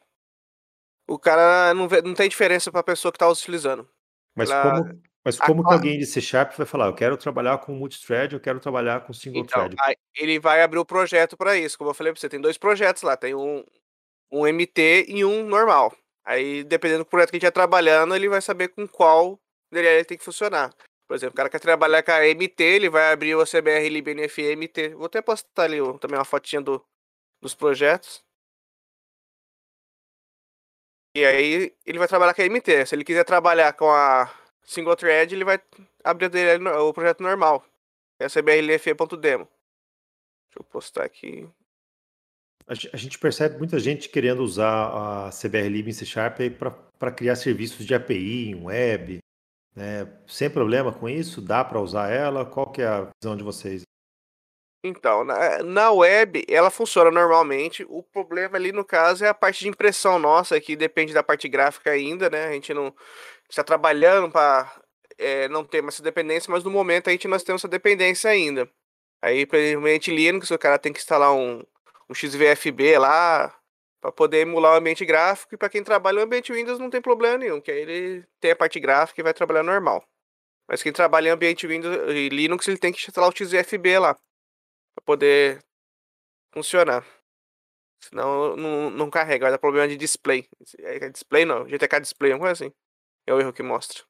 o cara não, vê, não tem diferença para a pessoa que está utilizando. Mas Ela, como, mas como a, que alguém de C Sharp vai falar, eu quero trabalhar com multithread, eu quero trabalhar com single então, thread? Ele vai abrir o projeto para isso. Como eu falei para você, tem dois projetos lá, tem um, um MT e um normal. Aí, dependendo do projeto que a gente está trabalhando, ele vai saber com qual DLL tem que funcionar. Por exemplo, o cara quer trabalhar com a MT, ele vai abrir o CBR LibNF MT. Vou até postar ali também uma fotinha do, dos projetos. E aí ele vai trabalhar com a MT. Se ele quiser trabalhar com a single thread, ele vai abrir o projeto normal. É cbrlfe.demo. Deixa eu postar aqui. A gente percebe muita gente querendo usar a CBR em C Sharp para criar serviços de API em web, né? Sem problema com isso? Dá para usar ela? Qual que é a visão de vocês? Então, na, na web ela funciona normalmente. O problema ali no caso é a parte de impressão nossa, que depende da parte gráfica ainda, né? A gente não está trabalhando para é, não ter mais essa dependência, mas no momento a gente nós temos essa dependência ainda. Aí, principalmente Linux, o cara tem que instalar um, um XVFB lá, para poder emular o ambiente gráfico. E para quem trabalha no ambiente Windows não tem problema nenhum, que aí ele tem a parte gráfica e vai trabalhar normal. Mas quem trabalha em ambiente Windows e Linux, ele tem que instalar o XFB lá para poder funcionar. Senão não, não carrega, vai dar problema de display. É display não, GTK display, uma coisa assim. É o erro que mostra.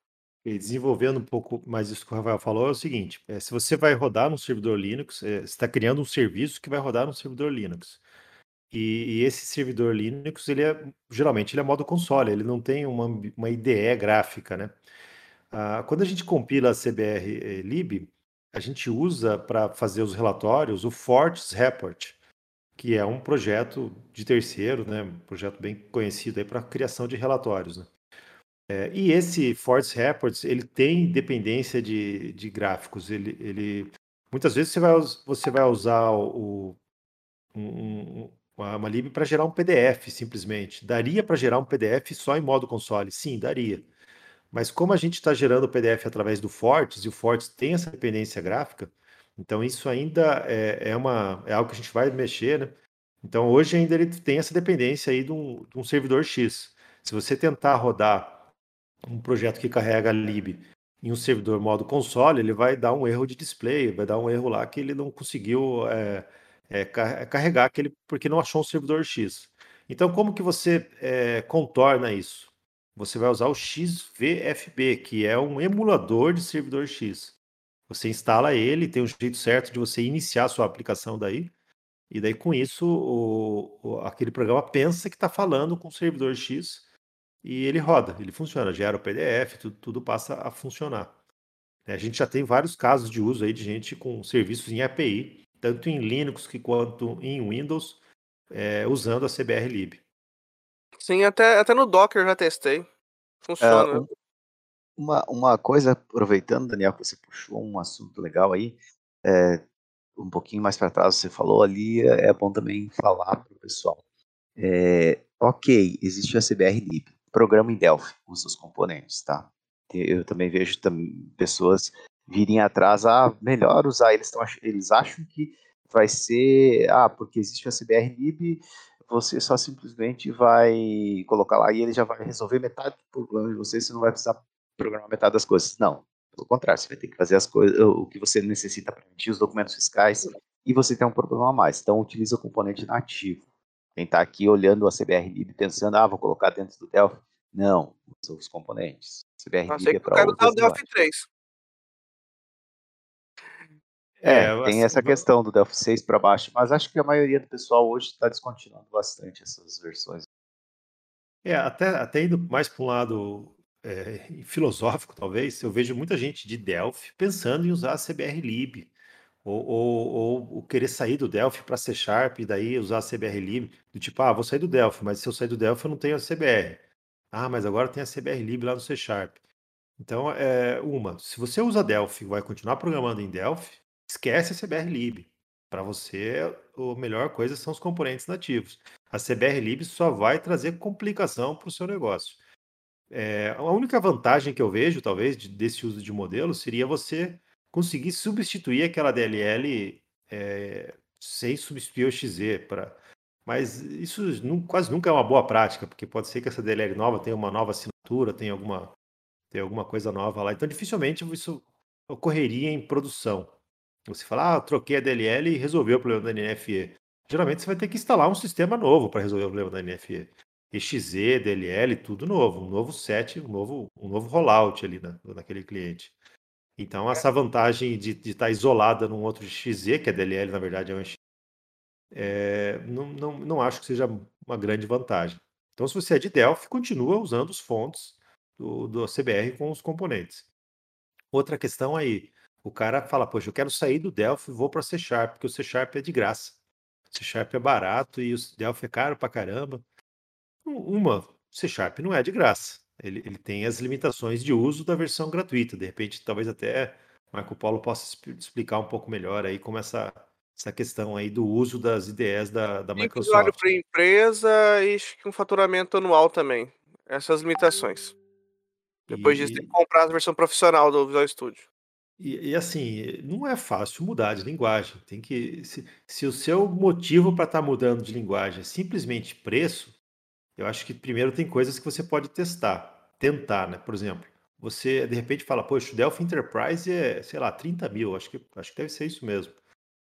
E desenvolvendo um pouco mais isso que o Rafael falou, é o seguinte: é, se você vai rodar no servidor Linux, é, você está criando um serviço que vai rodar no servidor Linux. E, e, esse servidor Linux, ele é geralmente ele é modo console, ele não tem uma, uma IDE gráfica, né? Ah, quando a gente compila a CBR eh, lib, a gente usa para fazer os relatórios o Forts Report, que é um projeto de terceiro, né? Um projeto bem conhecido aí para criação de relatórios, né? É, e esse Forts Reports, ele tem dependência de, de gráficos. Ele, ele, muitas vezes você vai, você vai usar o, um, uma, uma lib para gerar um PDF, simplesmente. Daria para gerar um PDF só em modo console? Sim, daria. Mas como a gente está gerando o PDF através do Fortes, e o Fortes tem essa dependência gráfica, então isso ainda é, é, uma, é algo que a gente vai mexer, né? Então hoje ainda ele tem essa dependência aí de um, de um servidor X. Se você tentar rodar um projeto que carrega lib em um servidor modo console, ele vai dar um erro de display, vai dar um erro lá que ele não conseguiu é, é, é, carregar aquele porque não achou um servidor X. Então, como que você é, contorna isso? Você vai usar o XVFB, que é um emulador de servidor X. Você instala ele, tem um jeito certo de você iniciar a sua aplicação daí, e daí com isso o, o, aquele programa pensa que está falando com o servidor X e ele roda, ele funciona, gera o PDF, tudo, tudo passa a funcionar. A gente já tem vários casos de uso aí de gente com serviços em API tanto em Linux quanto em Windows, é, usando a CBR-Lib. Sim, até, até no Docker já testei. Funciona. É, uma, uma coisa, aproveitando, Daniel, que você puxou um assunto legal aí, é, um pouquinho mais para trás você falou ali, é, é bom também falar para o pessoal. É, ok, existe a CBR-Lib, programa em Delphi, usa os componentes, tá? Eu também vejo também pessoas virem atrás, ah, melhor usar. Eles, tão, eles acham que vai ser, ah, porque existe a CBR lib, você só simplesmente vai colocar lá e ele já vai resolver metade do problema de você, você não vai precisar programar metade das coisas. Não, pelo contrário, você vai ter que fazer as coisas, o que você necessita para emitir os documentos fiscais e você tem um problema a mais. Então, utiliza o componente nativo. Quem está aqui olhando a CBR lib pensando, ah, vou colocar dentro do Delphi. Não, usa os componentes. CBR lib é para o Delphi 3. É, é tem essa questão do Delphi 6 para baixo, mas acho que a maioria do pessoal hoje está descontinuando bastante essas versões. É, até, até indo mais para um lado é, filosófico, talvez, eu vejo muita gente de Delphi pensando em usar a CBR-Lib, ou, ou, ou, querer sair do Delphi para C Sharp e daí usar a CBR-Lib, do tipo, ah, vou sair do Delphi, mas se eu sair do Delphi eu não tenho a CBR. Ah, mas agora tem a CBR-Lib lá no C Sharp. Então, é, uma, se você usa Delphi e vai continuar programando em Delphi, esquece a CBR-Lib. Para você, a melhor coisa são os componentes nativos. A CBR-Lib só vai trazer complicação para o seu negócio. É, a única vantagem que eu vejo, talvez, de, desse uso de modelo seria você conseguir substituir aquela DLL é, sem substituir o XZ. Pra, Mas isso quase nunca é uma boa prática, porque pode ser que essa DLL nova tenha uma nova assinatura, tenha alguma, tenha alguma coisa nova lá. Então, dificilmente isso ocorreria em produção. Você fala, ah, troquei a DLL e resolveu o problema da NFE. Geralmente você vai ter que instalar um sistema novo para resolver o problema da NFE. EXE, DLL, tudo novo, um novo set, um novo, um novo rollout ali na, naquele cliente. Então, essa vantagem de, de estar isolada num outro XZ, que a DLL na verdade é um XZ, é, não, não, não acho que seja uma grande vantagem. Então, se você é de Delphi, continua usando os fontes do, do CBR com os componentes. Outra questão aí, o cara fala, poxa, eu quero sair do Delphi vou para C Sharp, porque o C Sharp é de graça. C Sharp é barato e o Delphi é caro pra caramba. Uma, C Sharp não é de graça. Ele, ele tem as limitações de uso da versão gratuita. De repente, talvez até Marco Paulo possa explicar um pouco melhor aí como essa, essa questão aí do uso das IDEs da, da Microsoft. usuário para empresa e um faturamento anual também. Essas limitações. Depois e, disso, tem que comprar a versão profissional do Visual Studio. E, e, assim, não é fácil mudar de linguagem. Tem que. Se, se o seu motivo para estar tá mudando de linguagem é simplesmente preço, eu acho que primeiro tem coisas que você pode testar, tentar, né? Por exemplo, você de repente fala, poxa, o Delphi Enterprise é, sei lá, 30 mil, acho que, acho que deve ser isso mesmo.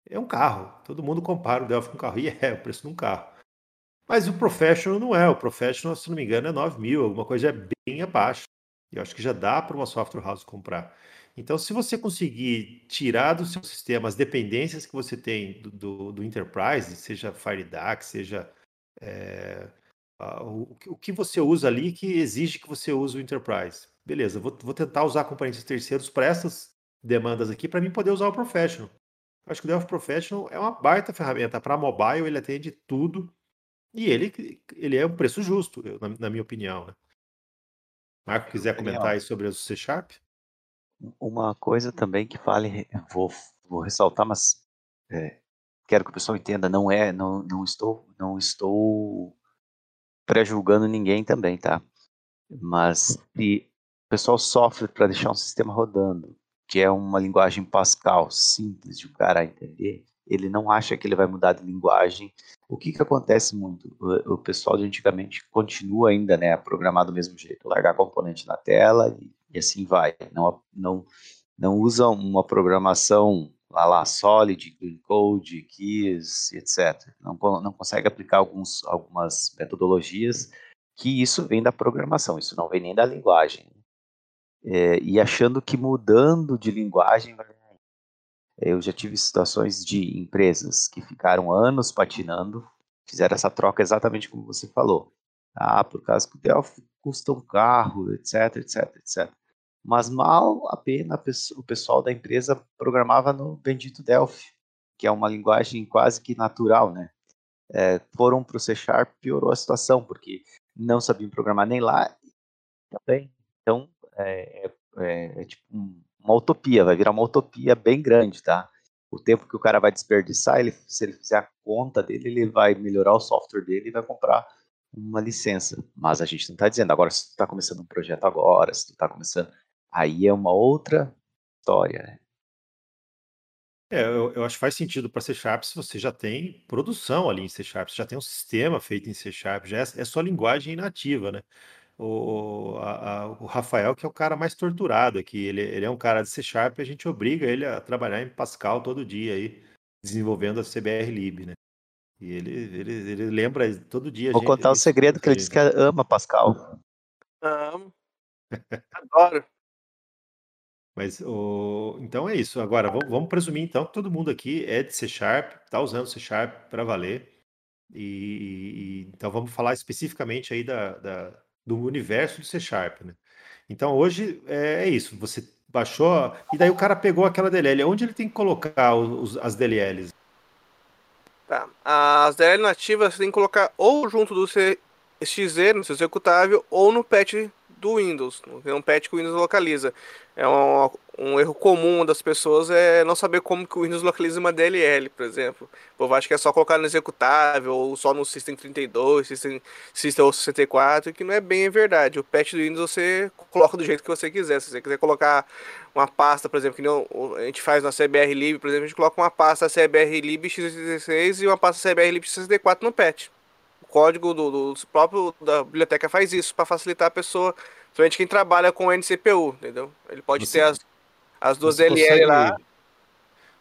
É um carro, todo mundo compara o Delphi com um carro, [LAUGHS] e é o preço de um carro. Mas o Professional não é, o Professional, se não me engano, é 9 mil, alguma coisa é bem abaixo. Eu acho que já dá para uma software house comprar. Então, se você conseguir tirar do seu sistema as dependências que você tem do, do, do Enterprise, seja FireDAC, seja é, o, o, que você usa ali que exige que você use o Enterprise. Beleza, vou, vou tentar usar componentes terceiros para essas demandas aqui para mim poder usar o Professional. Acho que o Delphi Professional é uma baita ferramenta para mobile, ele atende tudo e ele, ele é um preço justo, na, na minha opinião. Né? Marco, quiser comentar aí sobre o C Sharp? Uma coisa também que fale, vou, vou ressaltar, mas é, quero que o pessoal entenda, não é, não, não estou, não estou pré-julgando ninguém também, tá? Mas se o pessoal sofre para deixar um sistema rodando, que é uma linguagem Pascal simples de o cara entender, ele não acha que ele vai mudar de linguagem. O que que acontece muito? O, o pessoal de antigamente continua ainda, né, a programar do mesmo jeito, largar componente na tela e, e assim vai. Não, não, não usa uma programação lá lá, Solid, Clean Code, Keys, etc. Não, não consegue aplicar alguns, algumas metodologias que isso vem da programação, isso não vem nem da linguagem. É, e achando que mudando de linguagem vai eu já tive situações de empresas que ficaram anos patinando, fizeram essa troca exatamente como você falou. Ah, por causa que o Delphi custa um carro, etc, etc, etc mas mal a pena o pessoal da empresa programava no bendito Delphi, que é uma linguagem quase que natural, né? É, foram para o C Sharp, piorou a situação, porque não sabiam programar nem lá também. Então, é, é, é, é tipo uma utopia, vai virar uma utopia bem grande, tá? O tempo que o cara vai desperdiçar, ele, se ele fizer a conta dele, ele vai melhorar o software dele e vai comprar uma licença. Mas a gente não está dizendo, agora se tu está começando um projeto agora, se tu está começando aí é uma outra história. Né? É, eu, eu, acho que faz sentido para C Sharp se você já tem produção ali em C Sharp, você já tem um sistema feito em C Sharp, já é, é só linguagem nativa, né? O, a, a, o Rafael, que é o cara mais torturado aqui, ele, ele é um cara de C Sharp, a gente obriga ele a trabalhar em Pascal todo dia aí, desenvolvendo a CBR Lib, né? E ele, ele, ele lembra todo dia. Vou gente, contar o segredo que ele diz que ama Pascal. Amo. Adoro. Mas o... então é isso. Agora, vamos, vamos, presumir então que todo mundo aqui é de C Sharp, está usando C Sharp para valer. E, e, então vamos falar especificamente aí da, da, do universo do C Sharp, né? Então hoje é, é, isso. Você baixou e daí o cara pegou aquela DLL. Onde ele tem que colocar os, as DLLs? Tá. As DLL nativas você tem que colocar ou junto do CXZ, no seu executável, ou no patch do Windows, não um patch que o Windows localiza. É um, um, erro comum das pessoas é não saber como que o Windows localiza uma DLL, por exemplo. O povo acha que é só colocar no executável ou só no System 32, System, System 64, que não é bem verdade. O patch do Windows você coloca do jeito que você quiser. Se você quiser colocar uma pasta, por exemplo, que a gente faz na CBR Lib, por exemplo, a gente coloca uma pasta CBR Lib x86 e uma pasta CBR Lib x64 no patch código do, do próprio da biblioteca faz isso para facilitar a pessoa, principalmente quem trabalha com NCPU, entendeu? Ele pode você, ter as, as duas DLL consegue, lá.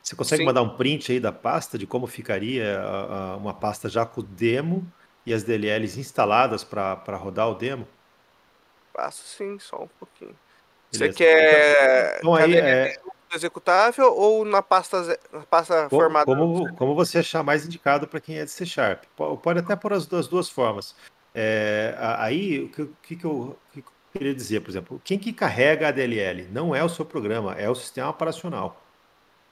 Você consegue Sim. mandar um print aí da pasta de como ficaria a, a, uma pasta já com o demo e as DLLs instaladas para rodar o demo? Passo sim, só um pouquinho. Beleza. Você quer. Então, aí, é executável ou na pasta, na pasta como, formada? Como, como você achar mais indicado para quem é de C Sharp. Pode até por as duas, duas formas. É, aí, o que, que, que, eu, que, eu, queria dizer, por exemplo, quem que carrega a DLL? Não é o seu programa, é o sistema operacional.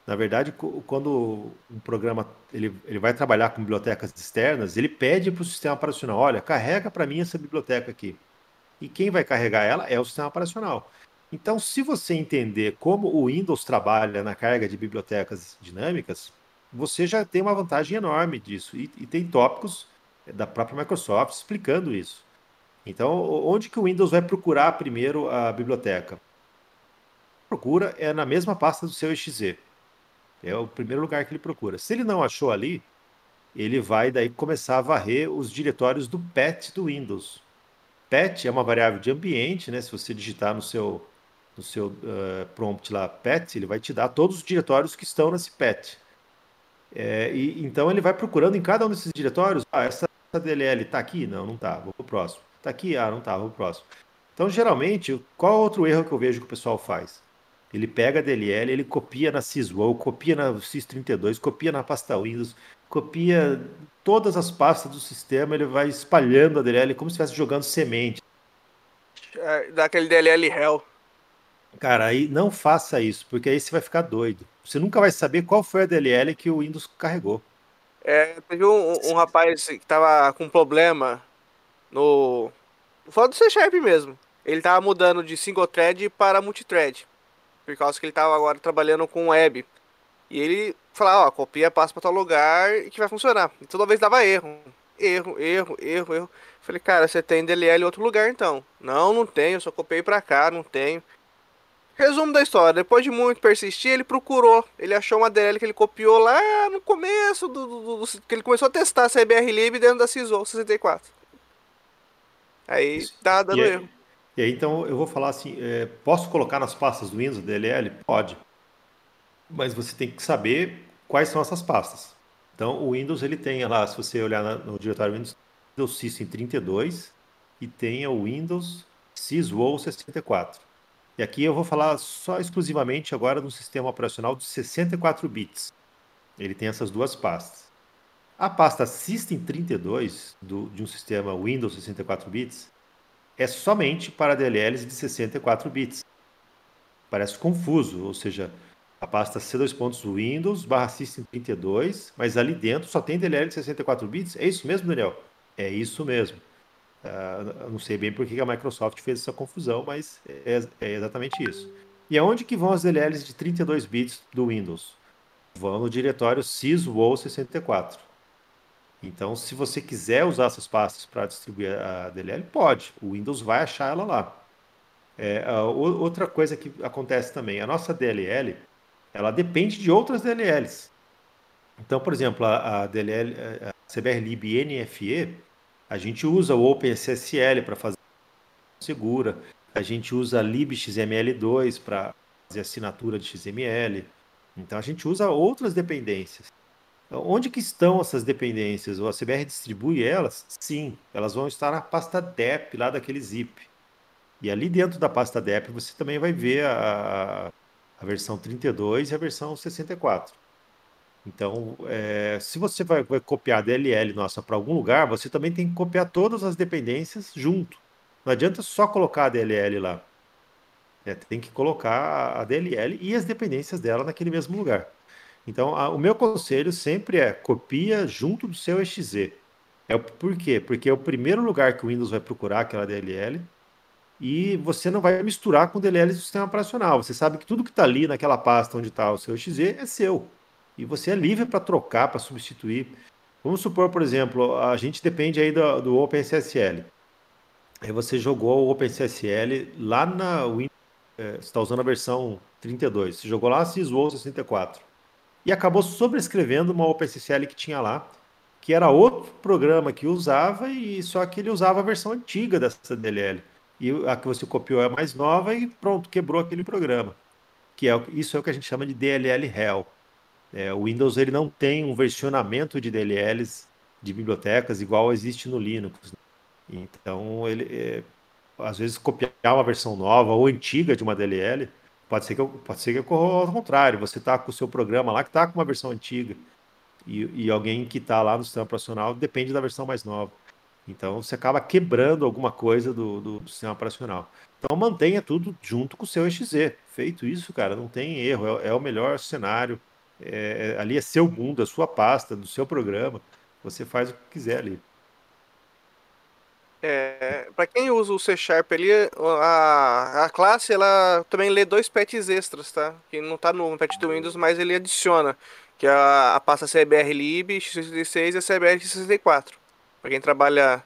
Na verdade, quando um programa ele, ele vai trabalhar com bibliotecas externas, ele pede para o sistema operacional, olha, carrega para mim essa biblioteca aqui. E quem vai carregar ela é o sistema operacional. Então, se você entender como o Windows trabalha na carga de bibliotecas dinâmicas, você já tem uma vantagem enorme disso. E, e tem tópicos da própria Microsoft explicando isso. Então, onde que o Windows vai procurar primeiro a biblioteca? Procura é na mesma pasta do seu exe. É o primeiro lugar que ele procura. Se ele não achou ali, ele vai daí começar a varrer os diretórios do PET do Windows. PET é uma variável de ambiente, né? Se você digitar no seu no seu uh, prompt lá, pet, ele vai te dar todos os diretórios que estão nesse pet. É, e, então ele vai procurando em cada um desses diretórios, ah, essa, essa DLL está aqui? Não, não está, vou para o próximo. Está aqui? Ah, não está, vou para o próximo. Então, geralmente, qual outro erro que eu vejo que o pessoal faz? Ele pega a DLL, ele copia na Syswow, copia na Sys32, copia na pasta Windows, copia todas as pastas do sistema, ele vai espalhando a DLL como se estivesse jogando semente. É, daquele DLL hell. Cara, aí não faça isso, porque aí você vai ficar doido. Você nunca vai saber qual foi a DLL que o Windows carregou. É, teve um, um rapaz que tava com problema no. Fala do C Sharp mesmo. Ele tava mudando de single thread para multithread. Por causa que ele tava agora trabalhando com web. E ele falava, ó, copia, passa para tal lugar e que vai funcionar. E toda vez dava erro. Erro, erro, erro, erro. Falei, cara, você tem DLL em outro lugar então? Não, não tenho, só copiei para cá, não tenho. Resumo da história, depois de muito persistir, ele procurou. Ele achou uma DLL que ele copiou lá no começo do, do, do que ele começou a testar a CBR Lib dentro da CISO 64. Aí tá dando e erro. e aí, então eu vou falar assim, é, posso colocar nas pastas do Windows DLL? Pode. Mas você tem que saber quais são essas pastas. Então o Windows ele tem lá, se você olhar no diretório Windows, Windows System 32 e tem o Windows SysWow 64. E aqui eu vou falar só exclusivamente agora no sistema operacional de 64 bits. Ele tem essas duas pastas. A pasta System32 do, de um sistema Windows 64 bits é somente para DLLs de 64 bits. Parece confuso, ou seja, a pasta C2 pontos Windows barra System32, mas ali dentro só tem DLL de 64 bits. É isso mesmo, Daniel? É isso mesmo. Uh, não sei bem por que a Microsoft fez essa confusão, mas é, é, exatamente isso. E aonde que vão as DLLs de 32 bits do Windows? Vão no diretório syswow64. Então, se você quiser usar essas pastas para distribuir a DLL, pode. O Windows vai achar ela lá. É, outra coisa que acontece também, a nossa DLL, ela depende de outras DLLs. Então, por exemplo, a, a DLL, a CBR NFE, a gente usa o OpenSSL para fazer segura, a gente usa libxml2 para fazer assinatura de XML. Então a gente usa outras dependências. Então, onde que estão essas dependências? O ACBR distribui elas? Sim, elas vão estar na pasta DEP lá daquele zip. E ali dentro da pasta DEP você também vai ver a, a versão 32 e a versão 64. Então, é, se você vai, vai, copiar a DLL nossa para algum lugar, você também tem que copiar todas as dependências junto. Não adianta só colocar a DLL lá. É, tem que colocar a DLL e as dependências dela naquele mesmo lugar. Então, a, o meu conselho sempre é copia junto do seu exe. É, por quê? Porque é o primeiro lugar que o Windows vai procurar aquela DLL e você não vai misturar com DLLs do sistema operacional. Você sabe que tudo que está ali naquela pasta onde está o seu exe é seu. E você é livre para trocar, para substituir. Vamos supor, por exemplo, a gente depende aí do, do OpenSSL. Aí você jogou o OpenSSL lá na Windows, é, você está usando a versão 32. Você jogou lá SysWow 64. E acabou sobrescrevendo uma OpenSSL que tinha lá, que era outro programa que usava, e só que ele usava a versão antiga dessa DLL e a que você copiou é mais nova e pronto, quebrou aquele programa. Que é, isso é o que a gente chama de DLL Hell. É, o Windows ele não tem um versionamento de DLLs de bibliotecas igual existe no Linux. Então, ele é, às vezes copiar uma versão nova ou antiga de uma DLL pode ser que pode ser que ocorra ao contrário. Você está com o seu programa lá que está com uma versão antiga e, e alguém que está lá no sistema operacional depende da versão mais nova. Então você acaba quebrando alguma coisa do, do, sistema operacional. Então mantenha tudo junto com o seu exe. Feito isso, cara, não tem erro, é, é o melhor cenário. É, ali é seu mundo, a sua pasta, do seu programa. Você faz o que quiser ali. É, para quem usa o C Sharp ali, a, a classe ela também lê dois patches extras, tá? Que não tá no patch do Windows, mas ele adiciona, que é a, a pasta CBR x66 e a CBR x64. Para quem trabalha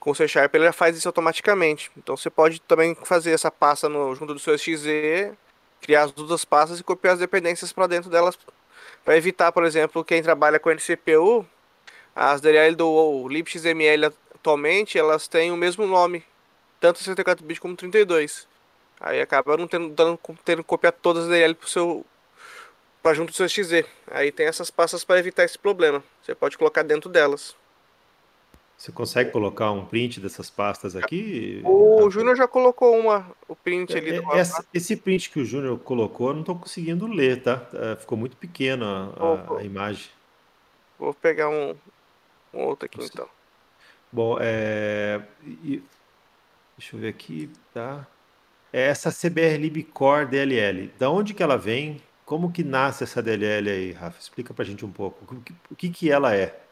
com C Sharp, ele já faz isso automaticamente. Então você pode também fazer essa pasta no, junto do seu XZ, criar as duas pastas e copiar as dependências para dentro delas, para evitar, por exemplo, quem trabalha com NCPU, as DLL do libxml atualmente, elas têm o mesmo nome, tanto 64 bits como 32. Aí acaba não tendo, dando, tendo copiar todas as DLL para seu para junto do seu XZ. Aí tem essas pastas para evitar esse problema. Você pode colocar dentro delas. Você consegue colocar um print dessas pastas aqui? O Júnior já colocou uma, o print ali. É, essa, esse print que o Júnior colocou, eu não estou conseguindo ler, tá? É, ficou muito pequena a, a, imagem. Vou pegar um, um outro aqui Você... então. Bom, é... Deixa eu ver aqui, tá? É essa CBR LibCore DLL, da onde que ela vem? Como que nasce essa DLL aí, Rafa? Explica pra gente um pouco. O que, o que, que ela é?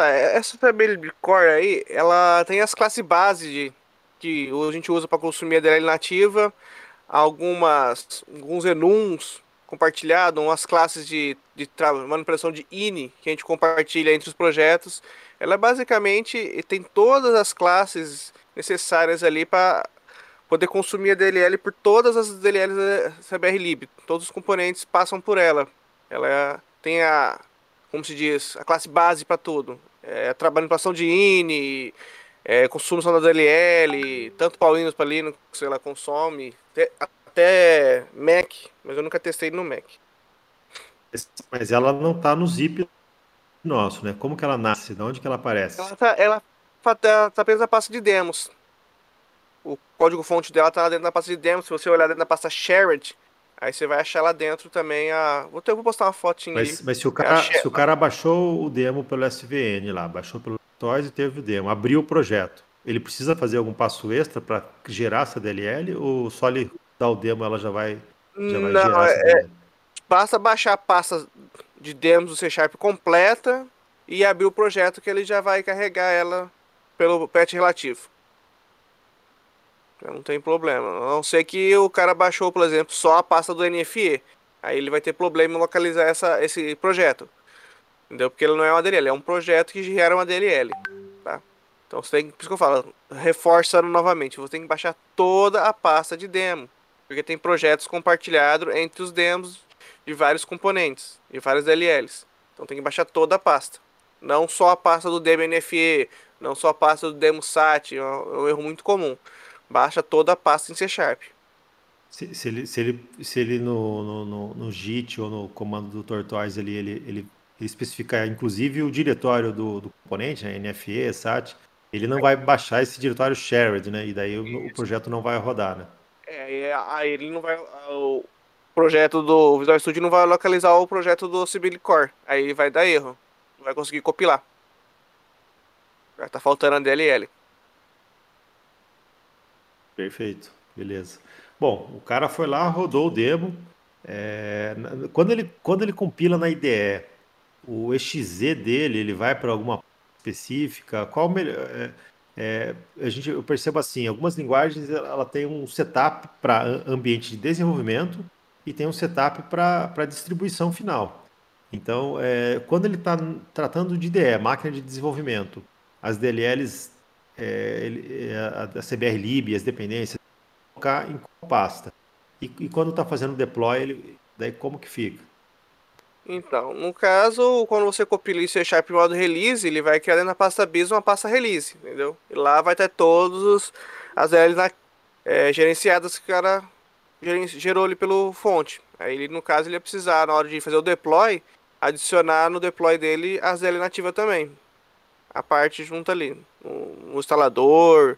É, essa Family Core aí, ela tem as classes base de, que a gente usa para consumir a DLL nativa, algumas, alguns enums compartilhados, umas classes de, de manipulação de INI que a gente compartilha entre os projetos. Ela basicamente tem todas as classes necessárias ali para poder consumir a DLL por todas as DLLs da CBR Todos os componentes passam por ela. Ela tem a, como se diz, a classe base para tudo é, manipulação de INI, é, da DLL, tanto para Windows para Linux, ela consome, até, até, Mac, mas eu nunca testei no Mac. Mas ela não está no zip nosso, né? Como que ela nasce? De onde que ela aparece? Ela está ela tá, tá apenas na pasta de demos. O código fonte dela está dentro da pasta de demos. Se você olhar dentro da pasta shared, Aí você vai achar lá dentro também a. Vou, ter, vou postar uma fotinha mas, ali. Mas se o, cara, se o cara baixou o demo pelo SVN lá, baixou pelo Toys e teve o demo, abriu o projeto, ele precisa fazer algum passo extra para gerar essa DLL ou só ele dar o demo ela já vai, já vai Não, gerar essa é, Basta baixar a pasta de demos do C Sharp completa e abrir o projeto que ele já vai carregar ela pelo patch relativo. Não tem problema. A não ser que o cara baixou, por exemplo, só a pasta do NFE. Aí ele vai ter problema em localizar essa, esse projeto. Entendeu? Porque ele não é uma DLL, é um projeto que gera uma DLL. Tá? Então você tem, por isso que eu falo, reforçando novamente, você tem que baixar toda a pasta de demo. Porque tem projetos compartilhados entre os demos de vários componentes, de várias DLLs. Então tem que baixar toda a pasta. Não só a pasta do demo NFE, não só a pasta do demo SAT, é um erro muito comum baixa toda a pasta em C Sharp. Se, se ele, se ele, se ele no, no, no, no JIT ou no comando do Tortoise ele, ele, ele, ele especificar inclusive o diretório do, do componente, né, NFE, SAT, ele não vai baixar esse diretório shared, né? E daí o, o, projeto não vai rodar, né? É, aí ele não vai. O projeto do Visual Studio não vai localizar o projeto do Sibyl Core. Aí vai dar erro. Não vai conseguir compilar. Já tá faltando a DLL. Perfeito, beleza. Bom, o cara foi lá, rodou o demo. É, quando, ele, quando ele compila na IDE, o exe dele, ele vai para alguma específica? Qual melhor? É, é, a gente, eu percebo assim, algumas linguagens ela tem um setup para ambiente de desenvolvimento e tem um setup para distribuição final. Então, é, quando ele está tratando de IDE, máquina de desenvolvimento, as DLLs, é, é, a, a CBR lib, as dependências, colocar em qual pasta? E, e quando está fazendo deploy, ele, daí como que fica? Então, no caso, quando você compila isso em Sharp em modo release, ele vai criar dentro da pasta bis uma pasta release, entendeu? E lá vai ter todos as DLLs é, gerenciadas que o cara gerou ali pelo fonte. Aí ele, no caso, ele ia precisar, na hora de fazer o deploy, adicionar no deploy dele as DL nativa também. A parte junto ali, no, instalador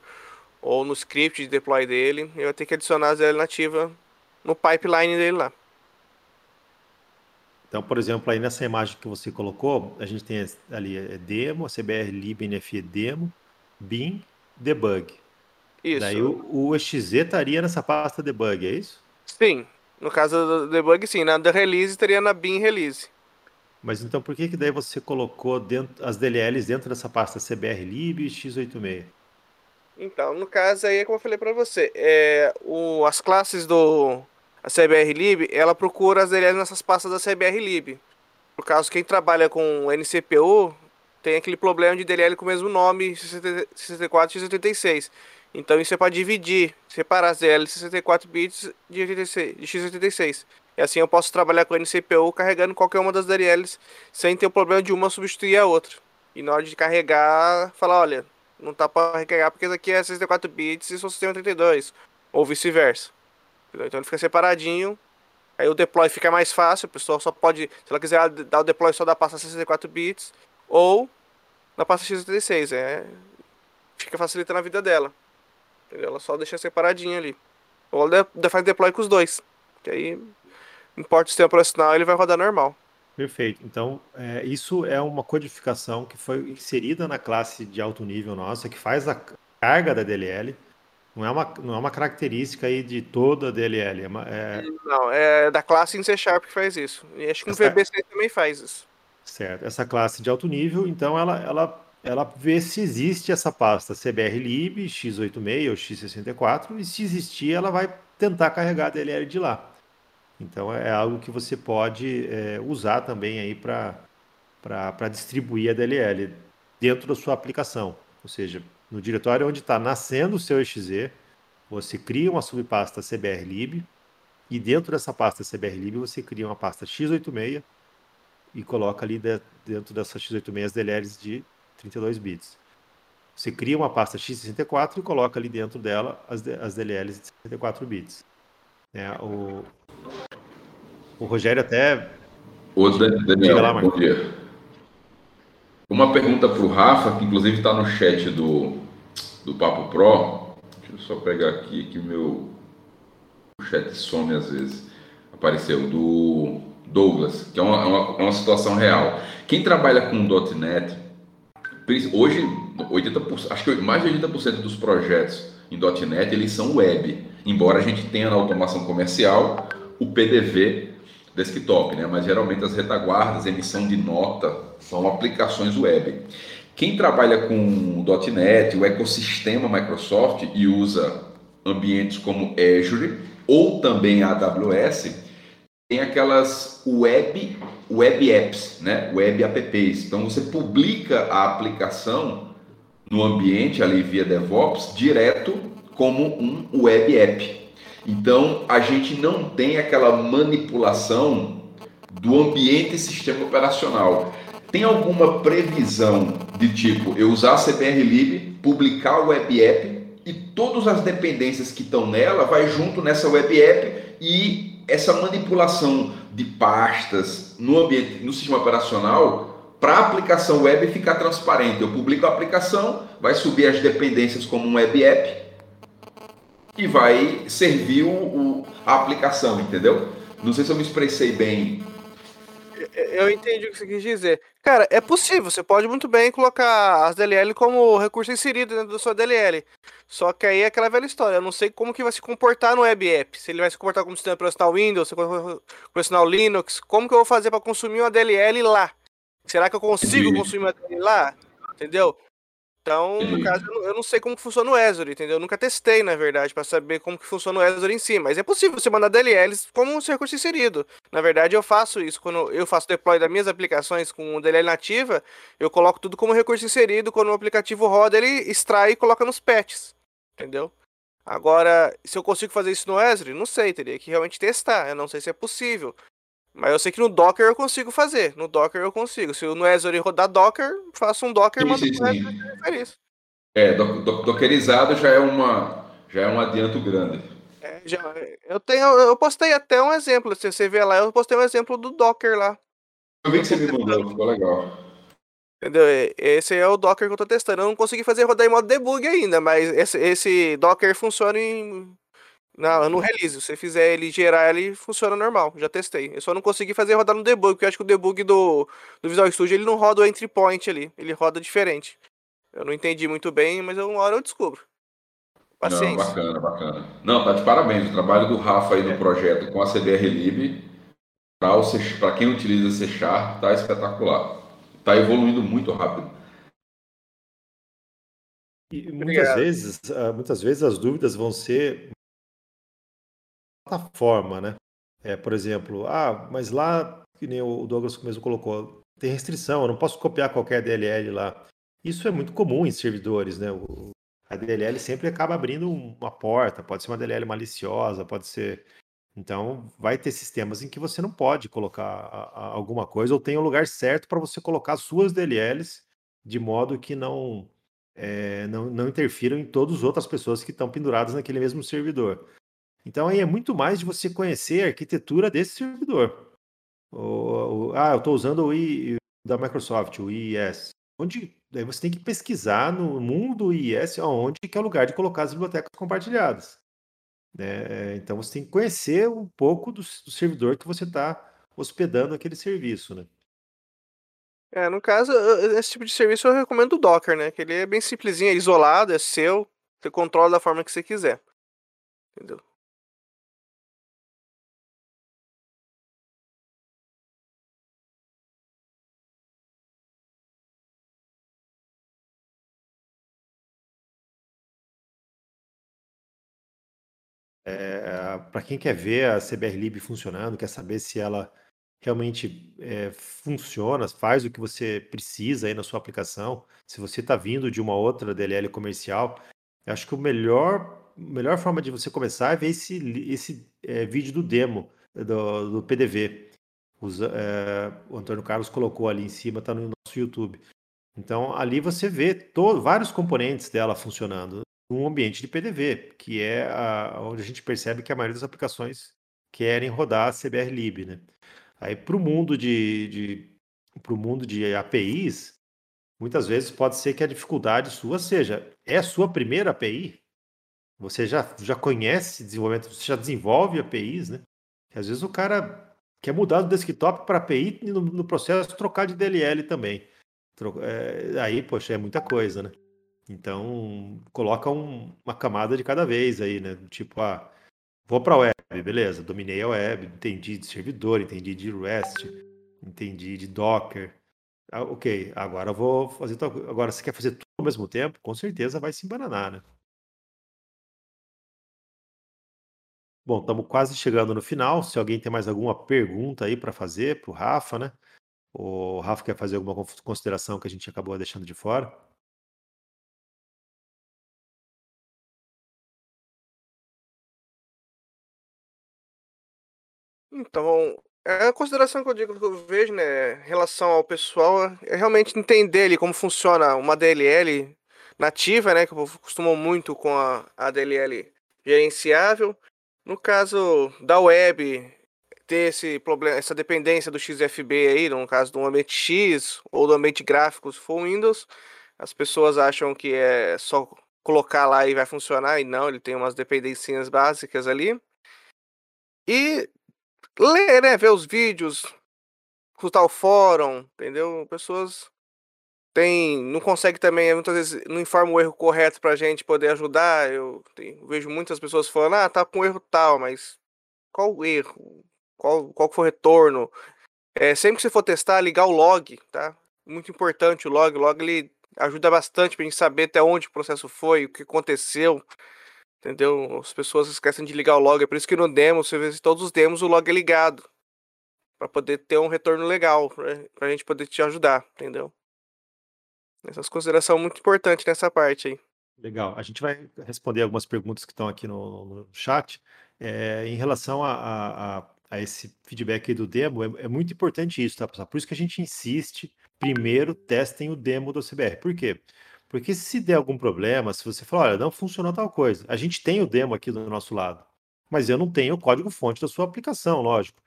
ou no script de deploy dele, ele vai ter que adicionar as DL nativa no pipeline dele lá. Então, por exemplo, aí nessa imagem que você colocou, a gente tem ali é demo, CBR lib NFE demo, bin, debug. Isso. Daí o, o exe estaria nessa pasta debug, é isso? Sim. No caso do debug, sim. Na release, estaria na bin release. Mas então por que que daí você colocou dentro, as DLLs dentro dessa pasta CBR lib e x86? Então, no caso aí, é como eu falei para você, é, o, as classes do a CBR ela procura as DLLs nessas pastas da CBR Lib. Por causa quem trabalha com NCPU tem aquele problema de DLL com o mesmo nome, 64 e 86. Então isso é para dividir, separar as DLL 64 bits de, 86, de x86. E assim eu posso trabalhar com o NCPU carregando qualquer uma das DLLs sem ter o problema de uma substituir a outra. E na hora de carregar, falar, olha, não tá para recarregar porque isso aqui é 64 bits e são sistema 32, ou vice-versa. Então ele fica separadinho. Aí o deploy fica mais fácil. O pessoal só pode, se ela quiser dar o deploy só da pasta 64 bits ou na pasta x86. É, fica facilitando a vida dela. Entendeu? Ela só deixa separadinha ali. Ou ela faz deploy com os dois. Que aí importa o sistema operacional ele vai rodar normal. Perfeito. Então, é, isso é uma codificação que foi inserida na classe de alto nível nossa, que faz a carga da DLL. Não é uma, não é uma característica aí de toda a DLL. É, uma, é... Não, é da classe em C Sharp que faz isso. E acho que no Essa... VBC também faz isso. Certo. Essa classe de alto nível, então, ela, ela, ela vê se existe essa pasta CBR-lib, x86 ou x64, e se existir, ela vai tentar carregar a DLL de lá. Então, é algo que você pode é, usar também aí para distribuir a DLL dentro da sua aplicação. Ou seja, no diretório onde está nascendo o seu exe, você cria uma subpasta cbrlib e dentro dessa pasta cbrlib você cria uma pasta x86 e coloca ali dentro dessa x86 as DLLs de 32 bits. Você cria uma pasta x64 e coloca ali dentro dela as, as DLLs de 64 bits. É, o, o Rogério até. Ô, Daniel, lá, bom dia. Uma pergunta para o Rafa, que inclusive está no chat do, do Papo Pro. Deixa eu só pegar aqui que meu o chat some às vezes. Apareceu do Douglas, que é uma, é uma, é uma situação real. Quem trabalha com .NET, hoje 80%, acho que mais de 80% dos projetos em .NET eles são web, embora a gente tenha na automação comercial o PDV desktop, né? Mas geralmente as retaguardas, emissão de nota são aplicações web. Quem trabalha com .NET, o ecossistema Microsoft e usa ambientes como Azure ou também AWS, tem aquelas web, web apps, né? web apps. Então você publica a aplicação no ambiente ali via DevOps direto como um web app. Então a gente não tem aquela manipulação do ambiente e sistema operacional. Tem alguma previsão de tipo eu usar a CBR publicar o web app e todas as dependências que estão nela vai junto nessa web app e essa manipulação de pastas no ambiente, no sistema operacional para a aplicação web ficar transparente. Eu publico a aplicação, vai subir as dependências como um web app e vai servir o, o, a aplicação, entendeu? Não sei se eu me expressei bem eu entendi o que você quis dizer. Cara, é possível, você pode muito bem colocar as DLL como recurso inserido dentro da sua DLL. Só que aí é aquela velha história, eu não sei como que vai se comportar no web app. Se ele vai se comportar como sistema operacional Windows, operacional Linux, como que eu vou fazer para consumir uma DLL lá? Será que eu consigo consumir uma DLL lá? Entendeu? Então, no caso, eu não sei como funciona o Azure, entendeu? Eu nunca testei, na verdade, para saber como que funciona o Azure em si, mas é possível você mandar DLLs como um recurso inserido. Na verdade, eu faço isso quando eu faço deploy das minhas aplicações com DLL nativa, eu coloco tudo como recurso inserido, quando o aplicativo roda, ele extrai e coloca nos patches, entendeu? Agora, se eu consigo fazer isso no Azure, não sei, teria que realmente testar, eu não sei se é possível. Mas eu sei que no Docker eu consigo fazer. No Docker eu consigo. Se no Azure rodar Docker, faço um Docker e mando sim, pro isso. É, do, do, dockerizado já é uma já é um adianto grande. É, já, eu tenho, eu postei até um exemplo. Se você ver lá, eu postei um exemplo do Docker lá. Eu vi que você me mandou, ficou legal. Entendeu? Esse é o Docker que eu tô testando. Eu não consegui fazer rodar em modo debug ainda, mas esse, esse Docker funciona em não, no release. Se você fizer ele gerar, ele funciona normal. Já testei. Eu só não consegui fazer rodar no debug, porque eu acho que o debug do, do Visual Studio ele não roda o entry point ali. Ele roda diferente. Eu não entendi muito bem, mas uma hora eu descubro. Paciência. Não, bacana, bacana. Não, tá de parabéns. O trabalho do Rafa aí no é. projeto com a CBR Lib, para quem utiliza C Sharp, tá espetacular. Tá evoluindo muito rápido. E muitas vezes, ah, muitas vezes as dúvidas vão ser plataforma, né? É, por exemplo, ah, mas lá, que nem o Douglas mesmo colocou, tem restrição, eu não posso copiar qualquer DLL lá. Isso é muito comum em servidores, né? O, a DLL sempre acaba abrindo uma porta, pode ser uma DLL maliciosa, pode ser. Então, vai ter sistemas em que você não pode colocar a, a, alguma coisa, ou tem o um lugar certo para você colocar suas DLLs de modo que não, é, não, não interfiram em todas as outras pessoas que estão penduradas naquele mesmo servidor. Então aí é muito mais de você conhecer a arquitetura desse servidor. O, o, ah, eu estou usando o I da Microsoft, o IIS. Onde daí você tem que pesquisar no mundo do IIS onde que é o lugar de colocar as bibliotecas compartilhadas. Né? Então você tem que conhecer um pouco do, do servidor que você está hospedando aquele serviço, né? É, no caso, esse tipo de serviço eu recomendo o Docker, né? Que ele é bem simplesinho, é isolado, é seu, você controla da forma que você quiser. Entendeu? É, para quem quer ver a CBR funcionando, quer saber se ela realmente é, funciona, faz o que você precisa aí na sua aplicação, se você está vindo de uma outra DLL comercial, eu acho que o melhor, melhor forma de você começar é ver esse, esse é, vídeo do demo do, do PDV. Usa, é, o Antônio Carlos colocou ali em cima, está no nosso YouTube. Então ali você vê todo, vários componentes dela funcionando num ambiente de PDV, que é a, onde a gente percebe que a maioria das aplicações querem rodar a CBR Lib, né? Aí para o mundo de, de para o mundo de APIs, muitas vezes pode ser que a dificuldade sua seja é a sua primeira API. Você já, já conhece desenvolvimento, você já desenvolve APIs, né? Que às vezes o cara quer mudar do desktop para API e no, no, processo trocar de DLL também. É, aí, poxa, é muita coisa, né? Então, coloca um, uma camada de cada vez aí, né? Tipo, ah, vou para a web, beleza, dominei a web, entendi de servidor, entendi de REST, entendi de Docker. Ah, ok, agora vou fazer. Agora, se quer fazer tudo ao mesmo tempo, com certeza vai se embananar, né? Bom, estamos quase chegando no final. Se alguém tem mais alguma pergunta aí para fazer para o Rafa, né? O Rafa quer fazer alguma consideração que a gente acabou deixando de fora? Então, é a consideração que eu digo que eu vejo, né, em relação ao pessoal, é realmente entender ali como funciona uma DLL nativa, né, que eu costumo muito com a, a DLL gerenciável. No caso da web, ter esse problema, essa dependência do XFB aí, no caso do ambiente X ou do ambiente gráfico, se for Windows, as pessoas acham que é só colocar lá e vai funcionar, e não, ele tem umas dependências básicas ali. E ler, né? Ver os vídeos, escutar o fórum, entendeu? Pessoas tem, não consegue também, muitas vezes não informa o erro correto pra gente poder ajudar. Eu, eu vejo muitas pessoas falando, ah, tá com erro tal, mas qual o erro? Qual, qual foi o retorno? É, sempre que você for testar, ligar o log, tá? Muito importante o log. O log ele ajuda bastante pra gente saber até onde o processo foi, o que aconteceu, entendeu? As pessoas esquecem de ligar o log, é por isso que no demo, você vê todos os demos o log é ligado, para poder ter um retorno legal, pra, pra gente poder te ajudar, entendeu? Essas considerações são muito importantes nessa parte aí. Legal. A gente vai responder algumas perguntas que estão aqui no, no chat. É, em relação a, a, a, a, esse feedback do demo, é, é, muito importante isso, tá, pessoal? Por isso que a gente insiste, primeiro testem o demo do CBR. Por quê? Porque se der algum problema, se você falar, olha, não funcionou tal coisa, a gente tem o demo aqui do nosso lado, mas eu não tenho o código-fonte da sua aplicação, lógico.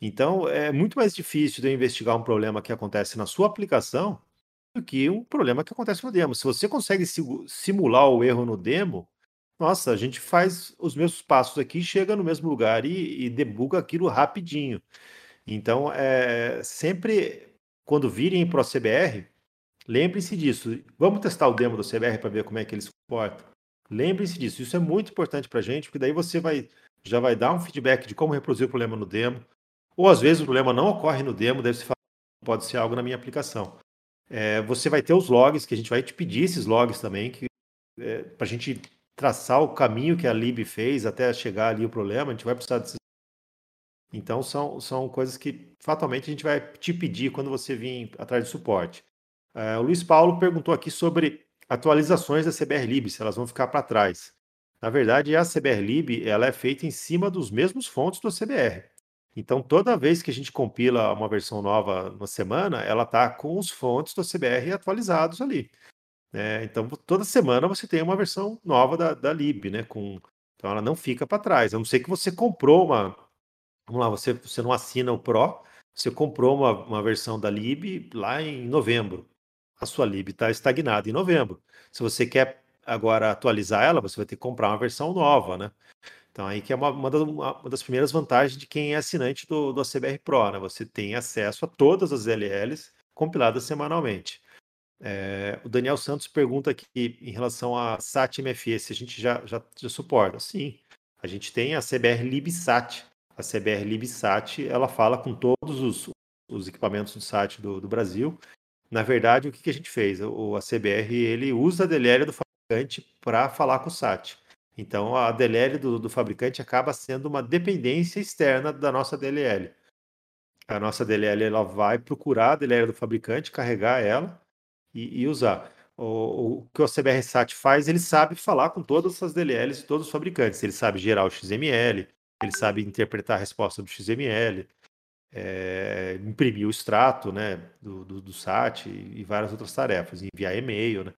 Então, é muito mais difícil de eu investigar um problema que acontece na sua aplicação do que um problema que acontece no demo. Se você consegue simular o erro no demo, nossa, a gente faz os mesmos passos aqui, chega no mesmo lugar e, e debuga aquilo rapidinho. Então, é, sempre quando virem para o CBR, lembrem-se disso. Vamos testar o demo do CBR para ver como é que ele se comporta. Lembrem-se disso. Isso é muito importante para a gente, porque daí você vai já vai dar um feedback de como reproduzir o problema no demo. Ou às vezes o problema não ocorre no demo, deve ser pode ser algo na minha aplicação. É, você vai ter os logs, que a gente vai te pedir esses logs também, que, é, para a gente traçar o caminho que a lib fez até chegar ali o problema, a gente vai precisar desses. Então, são, são coisas que fatalmente a gente vai te pedir quando você vir atrás de suporte. É, o Luiz Paulo perguntou aqui sobre atualizações da CBR-Lib, se elas vão ficar para trás. Na verdade, a CBR-Lib ela é feita em cima dos mesmos fontes do CBR. Então, toda vez que a gente compila uma versão nova na semana, ela está com os fontes do CBR atualizados ali. Né? Então, toda semana você tem uma versão nova da, da lib, né? Com... Então, ela não fica para trás. A não ser que você comprou uma. Vamos lá, você, você não assina o Pro, você comprou uma, uma versão da lib lá em novembro. A sua lib está estagnada em novembro. Se você quer agora atualizar ela, você vai ter que comprar uma versão nova, né? Então, aí que é uma, uma, das, primeiras vantagens de quem é assinante do, do ACBR Pro, né? Você tem acesso a todas as LLs compiladas semanalmente. É, o Daniel Santos pergunta aqui em relação a SAT MFE, se a gente já, já, já suporta. Sim, a gente tem a CBR LibSat. A CBR LibSat, ela fala com todos os, os equipamentos do SAT do, do Brasil. Na verdade, o que, que a gente fez? O, a CBR, ele usa a DLL do fabricante para falar com o SAT. Então, a DLL do, do fabricante acaba sendo uma dependência externa da nossa DLL. A nossa DLL ela vai procurar a DLL do fabricante, carregar ela e, e usar. O, o, que o CBR SAT faz, ele sabe falar com todas essas DLLs e todos os fabricantes. Ele sabe gerar o XML, ele sabe interpretar a resposta do XML, é, imprimir o extrato né, do, do, do SAT e, várias outras tarefas, enviar e-mail. Né?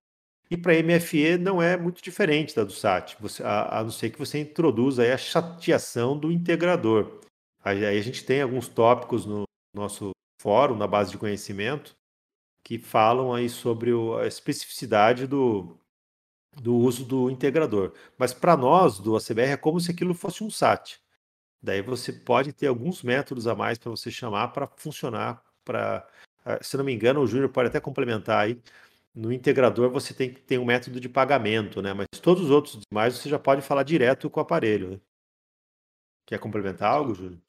E para MFE não é muito diferente da do SAT, você, a, a não ser que você introduza aí a chateação do integrador. Aí, aí a gente tem alguns tópicos no nosso fórum, na base de conhecimento, que falam aí sobre o, a especificidade do, do uso do integrador. Mas para nós, do ACBR, é como se aquilo fosse um SAT. Daí você pode ter alguns métodos a mais para você chamar para funcionar. Para, ah, se não me engano, o Júnior pode até complementar aí, no integrador você tem que ter um método de pagamento, né? Mas todos os outros demais você já pode falar direto com o aparelho. Né? Quer complementar algo, Júlio?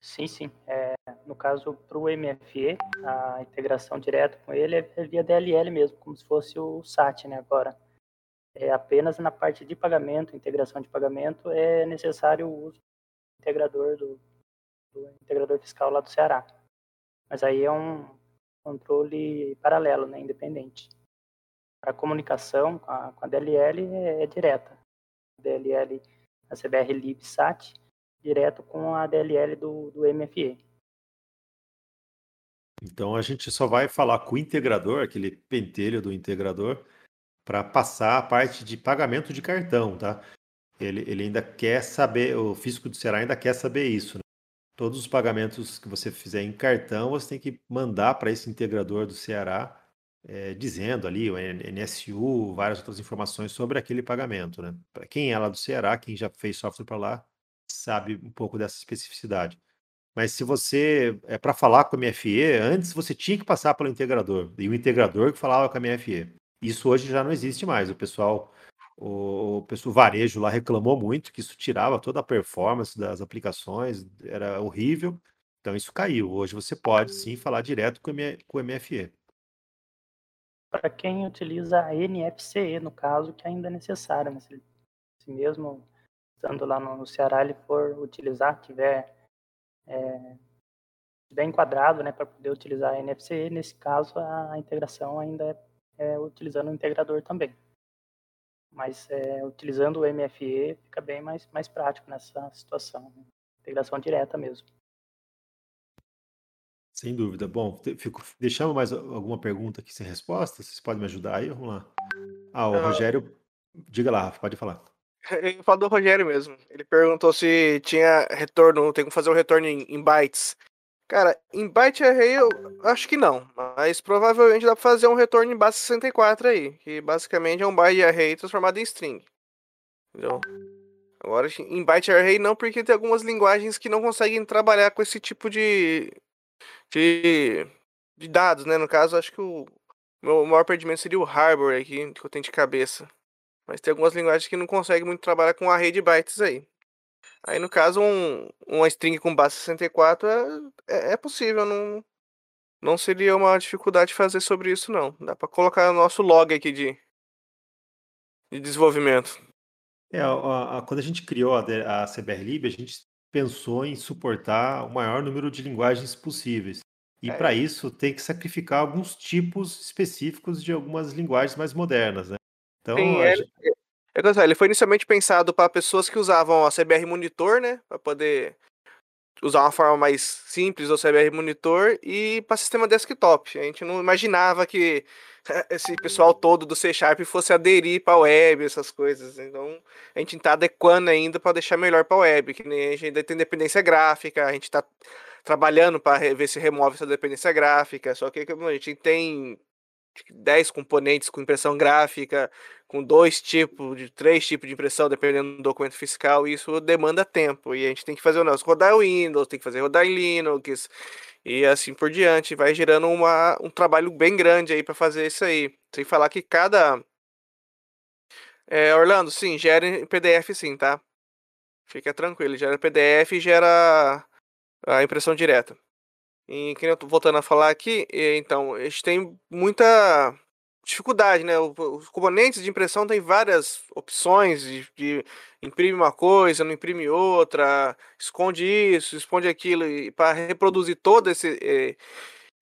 Sim, sim. É, no caso, para o MFE, a integração direta com ele é via DLL mesmo, como se fosse o SAT, né? Agora, é apenas na parte de pagamento, integração de pagamento, é necessário o uso integrador do, do integrador fiscal lá do Ceará. Mas aí é um, controle paralelo, né, independente. A comunicação com a, com a DLL é, é, direta. A DLL, a CBR LibSat, direto com a DLL do, do MFE. Então a gente só vai falar com o integrador, aquele pentelho do integrador, para passar a parte de pagamento de cartão, tá? Ele, ele ainda quer saber, o físico do Ceará ainda quer saber isso. Né? todos os pagamentos que você fizer em cartão, você tem que mandar para esse integrador do Ceará, é, dizendo ali o NSU, várias outras informações sobre aquele pagamento. Né? Para quem é lá do Ceará, quem já fez software para lá, sabe um pouco dessa especificidade. Mas se você, é para falar com a MFE, antes você tinha que passar pelo integrador, e o integrador que falava com a MFE. Isso hoje já não existe mais. O pessoal o, pessoal varejo lá reclamou muito que isso tirava toda a performance das aplicações, era horrível. Então isso caiu. Hoje você pode sim falar direto com o MFE. para quem utiliza a NFCE, no caso, que ainda é necessário. Né? Se, se mesmo estando lá no, no Ceará ele for utilizar, tiver, é, tiver enquadrado né, para poder utilizar a NFCE, nesse caso a, a integração ainda é, é, utilizando o integrador também. Mas é, utilizando o MFE fica bem mais, mais prático nessa situação. Né? Integração direta mesmo. Sem dúvida. Bom, fico, deixamos mais alguma pergunta aqui sem resposta? Vocês podem me ajudar aí? Vamos lá. Ah, o uh, Rogério. Diga lá, Rafa, pode falar. [LAUGHS] Eu falo do Rogério mesmo. Ele perguntou se tinha retorno, tem como fazer o um retorno em, em, bytes. Cara, em byte array eu acho que não, mas provavelmente dá pra fazer um retorno em base 64 aí, que basicamente é um byte array transformado em string. Entendeu? Agora, em byte array não, porque tem algumas linguagens que não conseguem trabalhar com esse tipo de, de, de dados, né? No caso, acho que o meu maior perdimento seria o Harbor aqui, que eu tenho de cabeça. Mas tem algumas linguagens que não conseguem muito trabalhar com array de bytes aí. Aí, no caso, um, uma string com base 64 é, é, é possível, não, não seria uma dificuldade fazer sobre isso, não. Dá para colocar o nosso log aqui de, de desenvolvimento. É, a, a, quando a gente criou a, a CBRLib, a gente pensou em suportar o maior número de linguagens possíveis. E é. para isso tem que sacrificar alguns tipos específicos de algumas linguagens mais modernas, né? Então, Sim, é, gente... é, ele foi inicialmente pensado para pessoas que usavam a CBR Monitor, né, para poder usar uma forma mais simples do CBR Monitor e para sistema desktop. A gente não imaginava que [LAUGHS] esse pessoal todo do C Sharp fosse aderir para a web, essas coisas. Então, a gente está adequando ainda para deixar melhor para a web, que nem a gente ainda tem dependência gráfica, a gente está trabalhando para ver se remove essa dependência gráfica, só que a gente tem 10 componentes com impressão gráfica, com dois tipos, de três tipos de impressão, dependendo do documento fiscal, e isso demanda tempo. E a gente tem que fazer o nosso rodar o Windows, tem que fazer rodar em Linux, e assim por diante. Vai gerando uma, um trabalho bem grande aí para fazer isso aí. Sem falar que cada. É, Orlando, sim, gera PDF sim, tá? Fica tranquilo, gera PDF e gera a impressão direta. E que eu tô voltando a falar aqui, então, gente tem muita dificuldade, né? Os componentes de impressão têm várias opções de, de imprime uma coisa, não imprime outra, esconde isso, esconde aquilo, e para reproduzir todos esse,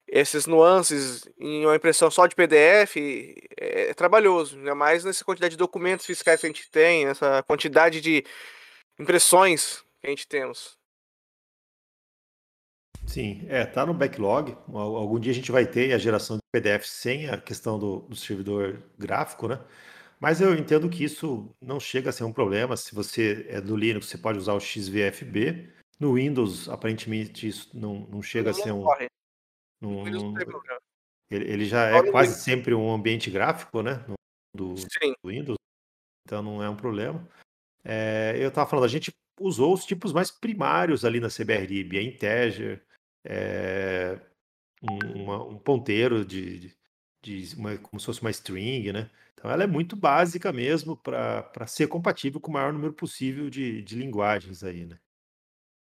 esses nuances em uma impressão só de PDF é, é trabalhoso, ainda mais nessa quantidade de documentos fiscais que a gente tem, essa quantidade de impressões que a gente temos. Sim, é, tá no backlog. Algum dia a gente vai ter a geração de PDF sem a questão do, do servidor gráfico, né? Mas eu entendo que isso não chega a ser um problema. Se você é do Linux, você pode usar o XVFB. No Windows, aparentemente, isso não, não chega a ser um. um, um ele, ele, já é quase sempre um ambiente gráfico, né? Do, do Windows. Então não é um problema. É, eu estava falando, a gente usou os tipos mais primários ali na CBRlib, a Integer, é, um, uma, um, ponteiro de, de, de uma, como se fosse uma string, né? Então ela é muito básica mesmo para ser compatível com o maior número possível de, de linguagens aí, né?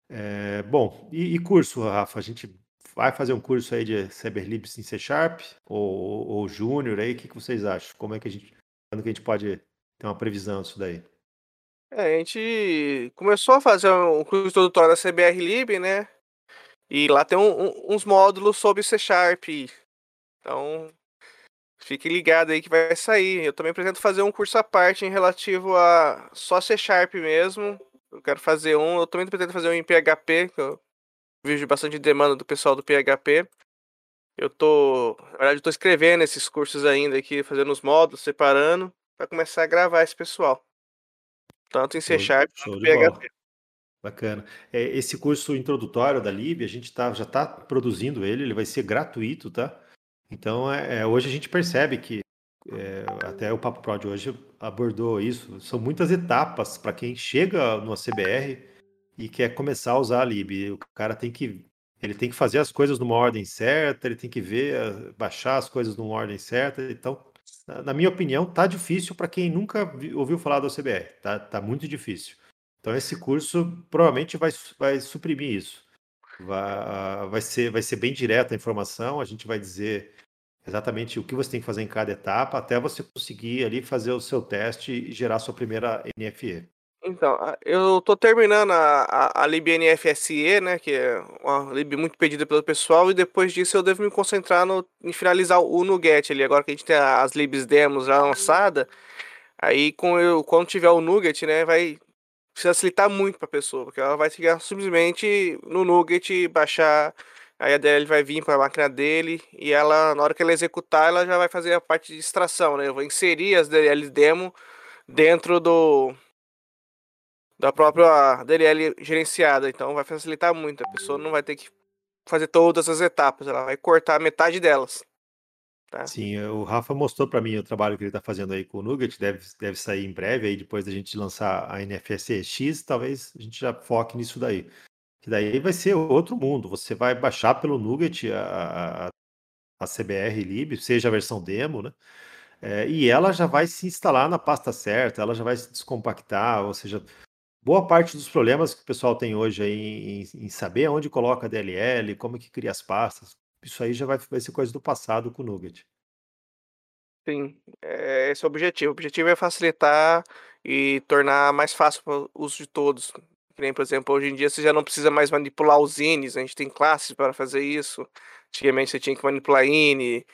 É, bom, e, e, curso, Rafa? A gente vai fazer um curso aí de CyberLibs em C Sharp ou, ou Júnior aí? O que, que vocês acham? Como é que a gente, quando que a gente pode ter uma previsão disso daí? É, a gente começou a fazer um curso introdutório da CBR né? E lá tem um, um, uns módulos sobre C Sharp. Então, fique ligado aí que vai sair. Eu também pretendo fazer um curso à parte em relativo a só C Sharp mesmo. Eu quero fazer um. Eu também pretendo fazer um em PHP, que eu vejo bastante demanda do pessoal do PHP. Eu tô, na verdade, eu tô escrevendo esses cursos ainda aqui, fazendo os módulos, separando, para começar a gravar esse pessoal. Tanto em C Sharp quanto em PHP. Bacana. É, esse curso introdutório da Lib, a gente tá, já está produzindo ele, ele vai ser gratuito, tá? Então, é, é, hoje a gente percebe que, é, até o Papo Pro de hoje abordou isso, são muitas etapas para quem chega no CBR e quer começar a usar a Lib. O cara tem que, ele tem que fazer as coisas numa ordem certa, ele tem que ver, baixar as coisas numa ordem certa. Então, na minha opinião, tá difícil para quem nunca ouviu falar do CBR, tá, tá muito difícil. Então esse curso provavelmente vai, vai suprimir isso. Vai, vai, ser, vai ser bem direta a informação, a gente vai dizer exatamente o que você tem que fazer em cada etapa, até você conseguir ali fazer o seu teste e gerar sua primeira NFE. Então, eu tô terminando a, a, a libnfse, né, que é uma lib muito pedida pelo pessoal, e depois disso eu devo me concentrar no, em finalizar o NuGet ali, agora que a gente tem as libs demos já lançadas, aí com eu, quando tiver o NuGet, né, vai facilitar muito para a pessoa, porque ela vai chegar simplesmente no NuGet, baixar, aí a DL vai vir para a máquina dele, e ela, na hora que ela executar, ela já vai fazer a parte de extração, né, eu vou inserir as DL demo dentro do da própria DLL gerenciada. Então vai facilitar muito. A pessoa não vai ter que fazer todas as etapas, ela vai cortar metade delas. Tá? Sim, o Rafa mostrou para mim o trabalho que ele está fazendo aí com o Nugget, deve, deve sair em breve, aí depois da gente lançar a NFSX, talvez a gente já foque nisso daí. Que daí vai ser outro mundo. Você vai baixar pelo Nugget a, a, a CBR Lib, seja a versão demo, né? É, e ela já vai se instalar na pasta certa, ela já vai se descompactar, ou seja, boa parte dos problemas que o pessoal tem hoje aí em, em saber onde coloca a DLL, como que cria as pastas, isso aí já vai, vai ser coisa do passado com o Nugget. Sim, é esse é o objetivo. O objetivo é facilitar e tornar mais fácil o uso de todos. Que nem, por exemplo, hoje em dia você já não precisa mais manipular os INs, a gente tem classes para fazer isso. Antigamente você tinha que manipular INI,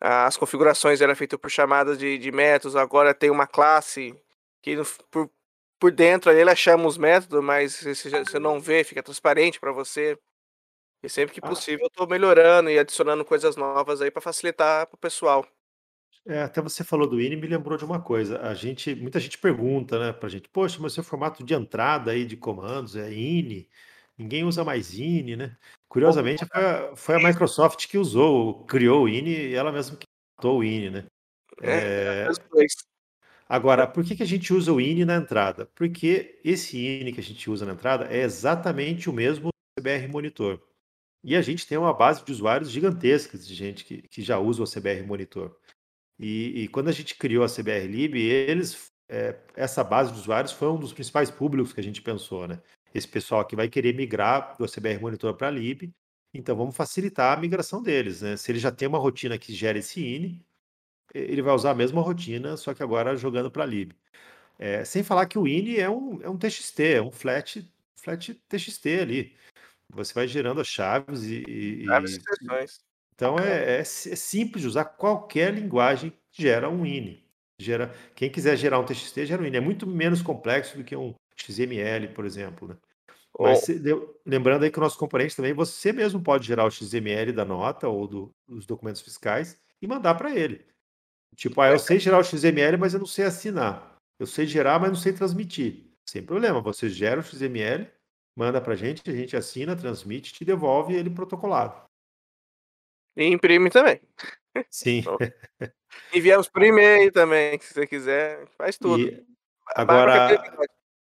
as configurações eram feitas por chamadas de, de métodos, agora tem uma classe que por, por dentro ali ela chama os métodos, mas você não vê, fica transparente para você. E sempre que ah. possível eu tô melhorando e adicionando coisas novas aí para facilitar pro pessoal. É, até você falou do INI, me lembrou de uma coisa. A gente, muita gente pergunta, né, pra gente, poxa, mas seu formato de entrada aí de comandos é INI, ninguém usa mais INI, né? Curiosamente, foi a, foi a Microsoft que usou, criou o INI e ela mesma que matou o INI, né? É, é... Agora, por que, que a gente usa o INI na entrada? Porque esse INI que a gente usa na entrada é exatamente o mesmo do CBR Monitor. E a gente tem uma base de usuários gigantescas de gente que, que já usa o CBR Monitor. E, e quando a gente criou a CBR Lib, eles, é, essa base de usuários foi um dos principais públicos que a gente pensou, né? Esse pessoal que vai querer migrar do CBR Monitor para a Lib, então vamos facilitar a migração deles, né? Se ele já tem uma rotina que gera esse INI, ele vai usar a mesma rotina, só que agora jogando para lib. É, sem falar que o ini é um, é um TXT, é um flat, flat TXT ali. Você vai gerando as chaves e. Chaves e então é, é, é, simples de usar qualquer linguagem gera um ini. Gera, quem quiser gerar um TXT, gera um ini. É muito menos complexo do que um XML, por exemplo. Né? Mas lembrando aí que o nosso componente também, você mesmo pode gerar o XML da nota ou do, dos documentos fiscais e mandar para ele. Tipo, ah, eu sei gerar o XML, mas eu não sei assinar. Eu sei gerar, mas não sei transmitir. Sem problema, você gera o XML, manda pra gente, a gente assina, transmite, te devolve ele protocolado. E imprime também. Sim. [LAUGHS] Enviamos por e-mail também, se você quiser, faz tudo. E agora,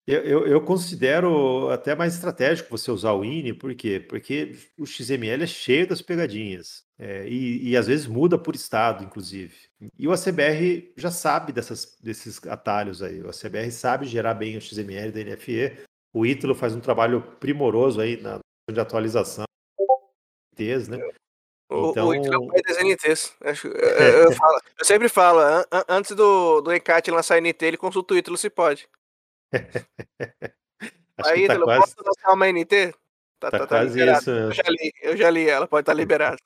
eu, eu, eu, considero até mais estratégico você usar o INI, por quê? Porque o XML é cheio das pegadinhas. É, e, e, às vezes muda por estado, inclusive. E o ACBR já sabe dessas, desses atalhos aí. O ACBR sabe gerar bem o XML da NFE. O Ítalo faz um trabalho primoroso aí na de atualização. NTs, né? O, então... o Ítalo [LAUGHS] é das NTs. Eu, eu, falo, eu, sempre falo, an, antes do, do ECAT lançar NT, ele consulta o Ítalo se pode. [LAUGHS] aí, tá Ítalo, quase... posso lançar uma NT? Tá, tá, tá, tá quase isso. Eu já li, eu já li, ela pode estar liberada.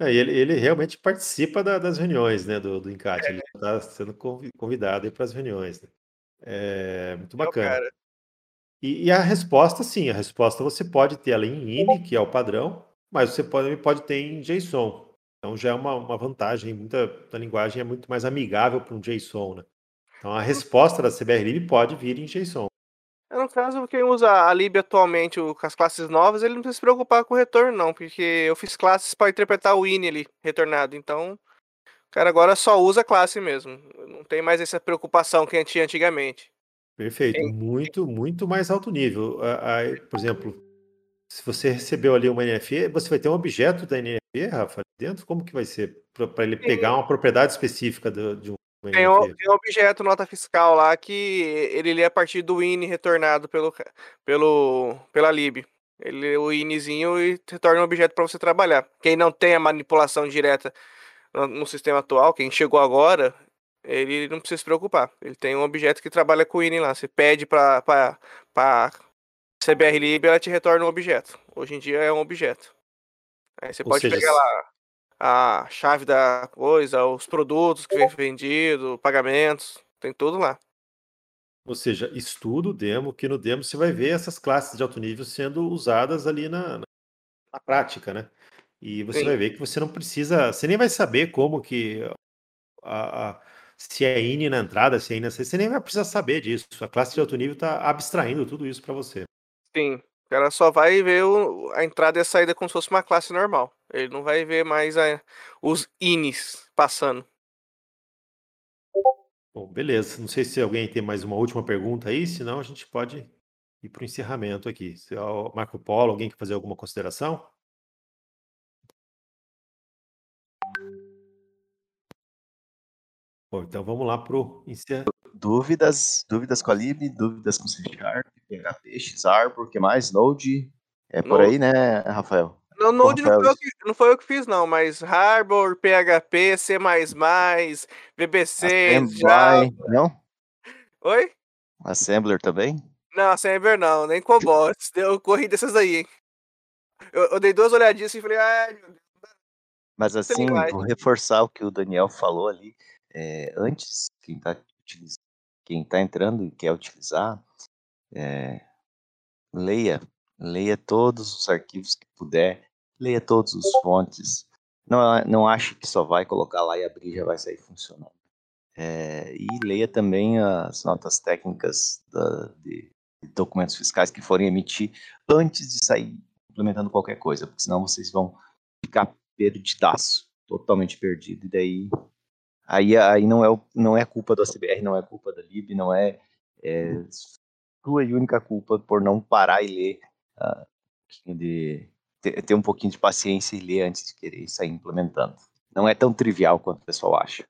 É, ele, ele realmente participa da- das reuniões, né, do, do Encate. Ele está sendo convidado para as reuniões. né? É muito bacana. E, e a resposta, sim, a resposta você pode ter ela em INI, que é o padrão, mas você pode, pode ter em JSON. Então já é uma, uma vantagem, muita da linguagem é muito mais amigável para um JSON, né? Então a resposta da CBRlib pode vir em JSON. É, no caso, quem usa a lib atualmente com as classes novas, ele não precisa se preocupar com o retorno, não, porque eu fiz classes para interpretar o in ali, retornado. Então, o cara agora só usa a classe mesmo. Não tem mais essa preocupação que tinha antigamente. Perfeito. Muito, muito mais alto nível. Por exemplo, se você recebeu ali uma NFE, você vai ter um objeto da NFE, Rafa, dentro? Como que vai ser? Para ele pegar uma propriedade específica de um tem um, tem um objeto nota fiscal lá que ele lê a partir do INI retornado pelo, pelo, pela lib. Ele lê o INIzinho e retorna um objeto para você trabalhar. Quem não tem a manipulação direta no sistema atual, quem chegou agora, ele não precisa se preocupar. Ele tem um objeto que trabalha com o INI lá. Você pede para para CBR Lib, ela te retorna um objeto. Hoje em dia é um objeto. Aí você Ou pode seja, pegar lá a chave da coisa, os produtos que vem vendido, pagamentos, tem tudo lá. Ou seja, estudo demo, que no demo você vai ver essas classes de alto nível sendo usadas ali na, na prática, né? E você Sim. vai ver que você não precisa, você nem vai saber como que a, a se é INI na entrada, se é INI na saída, você nem vai precisar saber disso. A classe de alto nível está abstraindo tudo isso para você. Sim, o cara só vai ver o, a entrada e a saída como se fosse uma classe normal. Ele não vai ver mais a, os INIs passando. Bom, beleza. Não sei se alguém tem mais uma última pergunta aí, senão a gente pode ir para o encerramento aqui. Se é o Marco Polo, alguém quer fazer alguma consideração? Bom, então vamos lá para o. Dúvidas, dúvidas com a Lib, dúvidas com C Sharp, PHP, Xarbor, o que mais? Node? É por Node. aí, né, Rafael? No Node não foi, eu que, não foi eu que fiz, não, mas Harbor, PHP, C, VBC, Java. Não? Oi? Assembler também? Não, Assembler não, nem COBOL. Eu corri dessas aí, hein? Eu, eu, dei duas olhadinhas assim e falei, ai, meu Deus. Mas assim, vou reforçar o que o Daniel falou ali. É, antes, quem está quem tá entrando e quer utilizar, é, leia leia todos os arquivos que puder, leia todos os fontes. Não, não ache que só vai colocar lá e abrir já vai sair funcionando. É, e leia também as notas técnicas da, de, de, documentos fiscais que forem emitir antes de sair implementando qualquer coisa, porque senão vocês vão ficar perdidaço, totalmente perdido. E daí aí, aí não, é, não é culpa da CBR, não é culpa da LIB, não é, é sua e única culpa por não parar e ler uh, de ter, ter, um pouquinho de paciência e ler antes de querer sair implementando. Não é tão trivial quanto o pessoal acha.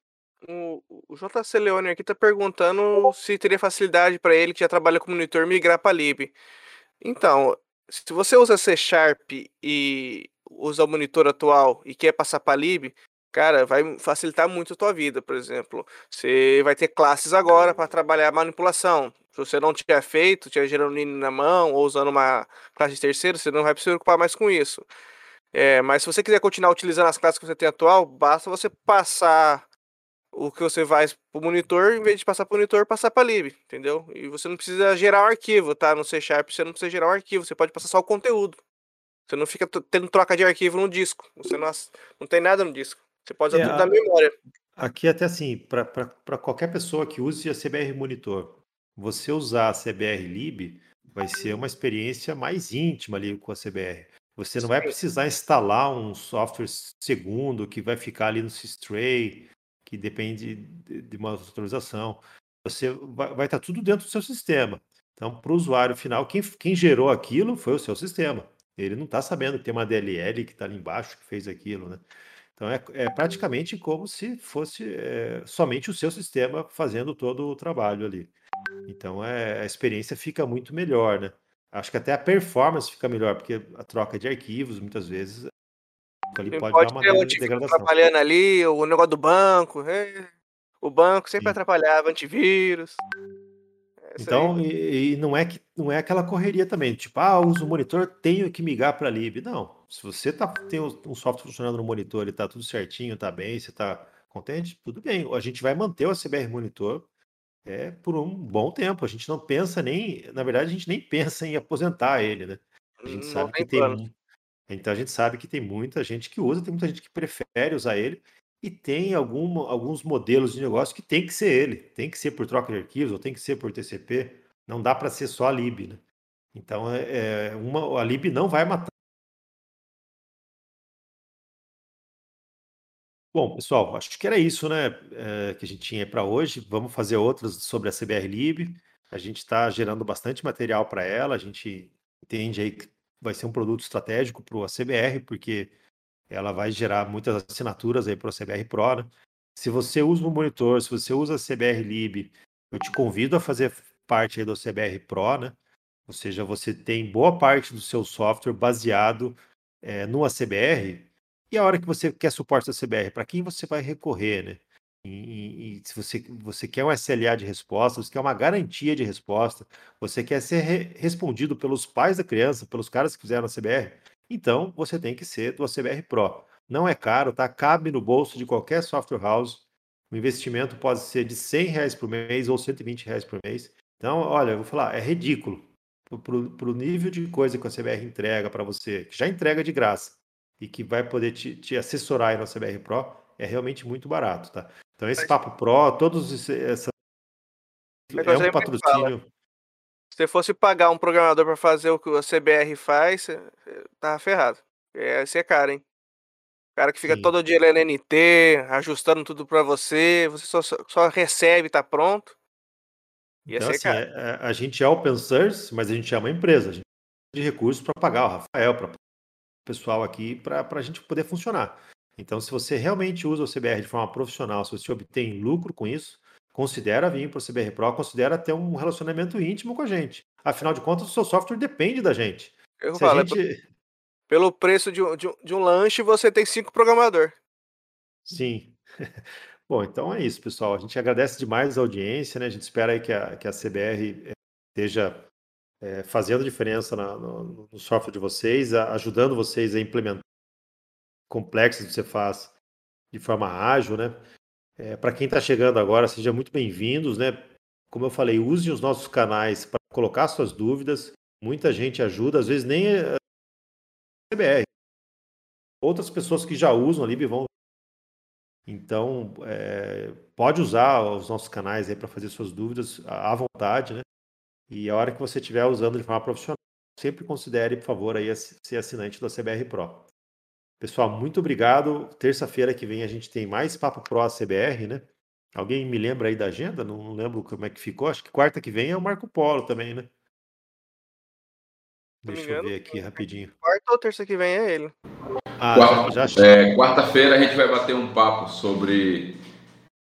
O, o JC Leone aqui está perguntando se teria facilidade para ele que já trabalha com monitor migrar para lib. Então, se você usa C Sharp e usa o monitor atual e quer passar para lib, cara, vai facilitar muito a tua vida, por exemplo. Você vai ter classes agora para trabalhar manipulação. Se você não tiver feito, tiver gerando NIN na mão ou usando uma classe de terceiro, você não vai se preocupar mais com isso. É, mas se você quiser continuar utilizando as classes que você tem atual, basta você passar o que você vai para o monitor, em vez de passar para o monitor, passar para lib, entendeu? E você não precisa gerar um arquivo, tá? No C Sharp você não precisa gerar um arquivo, você pode passar só o conteúdo. Você não fica tendo troca de arquivo no disco. Você não, não tem nada no disco. Você pode usar é, tudo memória. Aqui até assim, para qualquer pessoa que use a CBR Monitor, você usar a CBR Lib vai ser uma experiência mais íntima ali com a CBR. Você não vai precisar instalar um software segundo que vai ficar ali no Systray, que depende de uma autorização. Você vai, vai estar tudo dentro do seu sistema. Então, para o usuário final, quem, quem gerou aquilo foi o seu sistema. Ele não está sabendo que tem uma DLL que está ali embaixo que fez aquilo, né? Então é, é praticamente como se fosse é, somente o seu sistema fazendo todo o trabalho ali. Então é, a experiência fica muito melhor, né? Acho que até a performance fica melhor, porque a troca de arquivos, muitas vezes, ali pode, pode dar uma degradação. trabalhando ali, o negócio do banco, é, o banco sempre Sim. atrapalhava, antivírus. É então, e, e, não é que não é aquela correria também, tipo, ah, uso o monitor, tenho que migrar para lib. Não, se você tá, tem um software funcionando no monitor e tá tudo certinho, tá bem, você tá contente, tudo bem. A gente vai manter o CBR monitor é, por um bom tempo. A gente não pensa nem, na verdade, a gente nem pensa em aposentar ele, né? A gente não sabe que tem, então a gente sabe que tem muita gente que usa, tem muita gente que prefere usar ele e tem algum, alguns modelos de negócio que tem que ser ele, tem que ser por troca de arquivos ou tem que ser por TCP. Não dá para ser só a lib, né? Então é, é, uma, a lib não vai matar. Bom, pessoal, acho que era isso, né, é, que a gente tinha para hoje. Vamos fazer outras sobre a CBR Lib. A gente está gerando bastante material para ela. A gente entende aí que vai ser um produto estratégico para o CBR, porque ela vai gerar muitas assinaturas aí para o CBR Pro. Né? Se você usa o monitor, se você usa a CBR Lib, eu te convido a fazer parte aí do CBR Pro, né? Ou seja, você tem boa parte do seu software baseado é, no ACBR E a hora que você quer suporte da CBR, para quem você vai recorrer, né? E, e, se você, você quer um SLA de resposta, você quer uma garantia de resposta, você quer ser re respondido pelos pais da criança, pelos caras que fizeram a CBR, então você tem que ser do CBR Pro. Não é caro, tá? Cabe no bolso de qualquer software house. O investimento pode ser de 100 reais por mês ou 120 reais por mês. Então, olha, eu vou falar, é ridículo. Para o nível de coisa que a CBR entrega para você, que já entrega de graça, e que vai poder te, te assessorar aí no CBR Pro, é realmente muito barato, tá? Então esse Papo Pro, todos essa é um patrocínio. Se você fosse pagar um programador para fazer o que a CBR faz, tá ferrado. É, é caro, hein? O cara que fica Sim. todo dia lendo NT, ajustando tudo para você, você só, só recebe, tá pronto. Ia então, assim, é, é, a gente é open source, mas a gente é uma empresa. A gente tem de recursos para pagar o Rafael, para o pessoal aqui, para a gente poder funcionar. Então, se você realmente usa o CBR de forma profissional, se você obtém lucro com isso, considera vir para o CBR Pro, considera ter um relacionamento íntimo com a gente. Afinal de contas, o seu software depende da gente. Eu falo, é gente... pelo preço de um, de, um, de um lanche, você tem cinco programador. Sim. [LAUGHS] Bom, então é isso, pessoal. A gente agradece demais a audiência, né? A gente espera aí que a, que a CBR eh, esteja é, fazendo diferença na, no, no, software de vocês, a, ajudando vocês a implementar complexos que você faz de forma ágil, né? É, Para quem está chegando agora, sejam muito bem-vindos, né? Como eu falei, use os nossos canais para colocar suas dúvidas. Muita gente ajuda, às vezes nem a CBR. Outras pessoas que já usam ali vão. Então, é, pode usar os nossos canais aí para fazer suas dúvidas à vontade, né? E a hora que você estiver usando de forma profissional, sempre considere, por favor, aí ser assinante da CBR Pro. Pessoal, muito obrigado. Terça-feira que vem a gente tem mais Papo Pro CBR, né? Alguém me lembra aí da agenda? Não, lembro como é que ficou. Acho que quarta que vem é o Marco Polo também, né? Deixa engano, eu ver aqui rapidinho. Quarta ou terça que vem é ele? Ah, Quarta, já, é, Quarta-feira a gente vai bater um papo sobre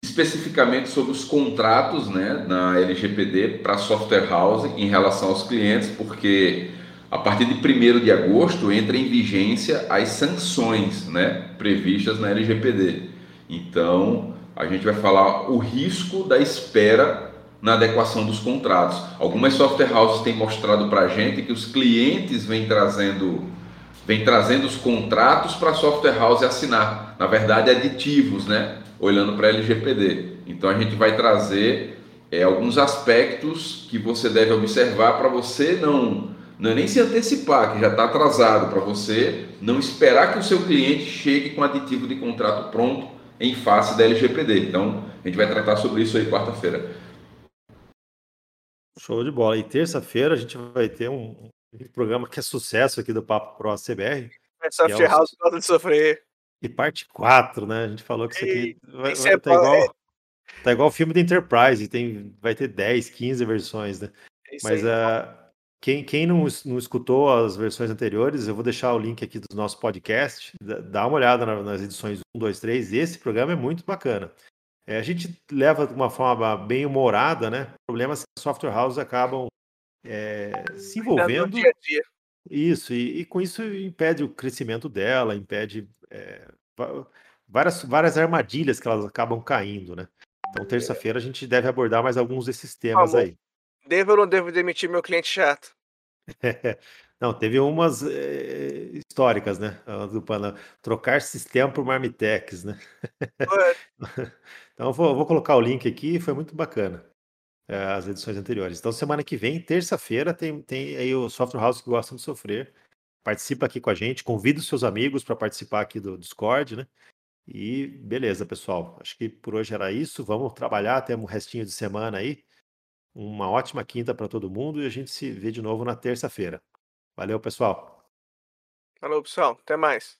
especificamente sobre os contratos né, na LGPD para software house em relação aos clientes, porque a partir de 1 de agosto entra em vigência as sanções né, previstas na LGPD. Então, a gente vai falar o risco da espera na adequação dos contratos. Algumas software houses têm mostrado para a gente que os clientes vêm trazendo, vêm trazendo os contratos para a software house assinar. Na verdade, aditivos, né? Olhando para a LGPD. Então, a gente vai trazer é, alguns aspectos que você deve observar para você não não é nem se antecipar, que já está atrasado, para você não esperar que o seu cliente chegue com aditivo de contrato pronto em face da LGPD. Então, a gente vai tratar sobre isso aí quarta-feira. Show de bola. E terça-feira a gente vai ter um, um, programa que é sucesso aqui do Papo Pro CBR. É Software House gosta de sofrer. E parte 4, né? A gente falou que isso aqui vai, vai, é tá, igual, é... tá igual o filme da Enterprise, tem, vai ter 10, 15 versões, né? É Mas uh, quem, quem não, não escutou as versões anteriores, eu vou deixar o link aqui do nosso podcast. Dá uma olhada nas edições 1, 2, 3. Esse programa é muito bacana. É, a gente leva de uma forma bem humorada, né? Problemas que as software houses acabam é, se envolvendo. Dia dia. Isso, e, e, com isso impede o crescimento dela, impede é, várias, várias armadilhas que elas acabam caindo, né? Então, terça-feira a gente deve abordar mais alguns desses temas aí. Devo ou não devo demitir meu cliente chato? [LAUGHS] Não, teve umas é, históricas, né? Do Pana, trocar sistema por Marmitex, né? [LAUGHS] então, vou, vou, colocar o link aqui, foi muito bacana é, as edições anteriores. Então, semana que vem, terça-feira, tem, tem aí o Software House que gostam de sofrer. Participa aqui com a gente, convida os seus amigos para participar aqui do Discord, né? E beleza, pessoal. Acho que por hoje era isso. Vamos trabalhar, temos um restinho de semana aí. Uma ótima quinta para todo mundo e a gente se vê de novo na terça-feira. Valeu, pessoal. Falou, pessoal. Até mais.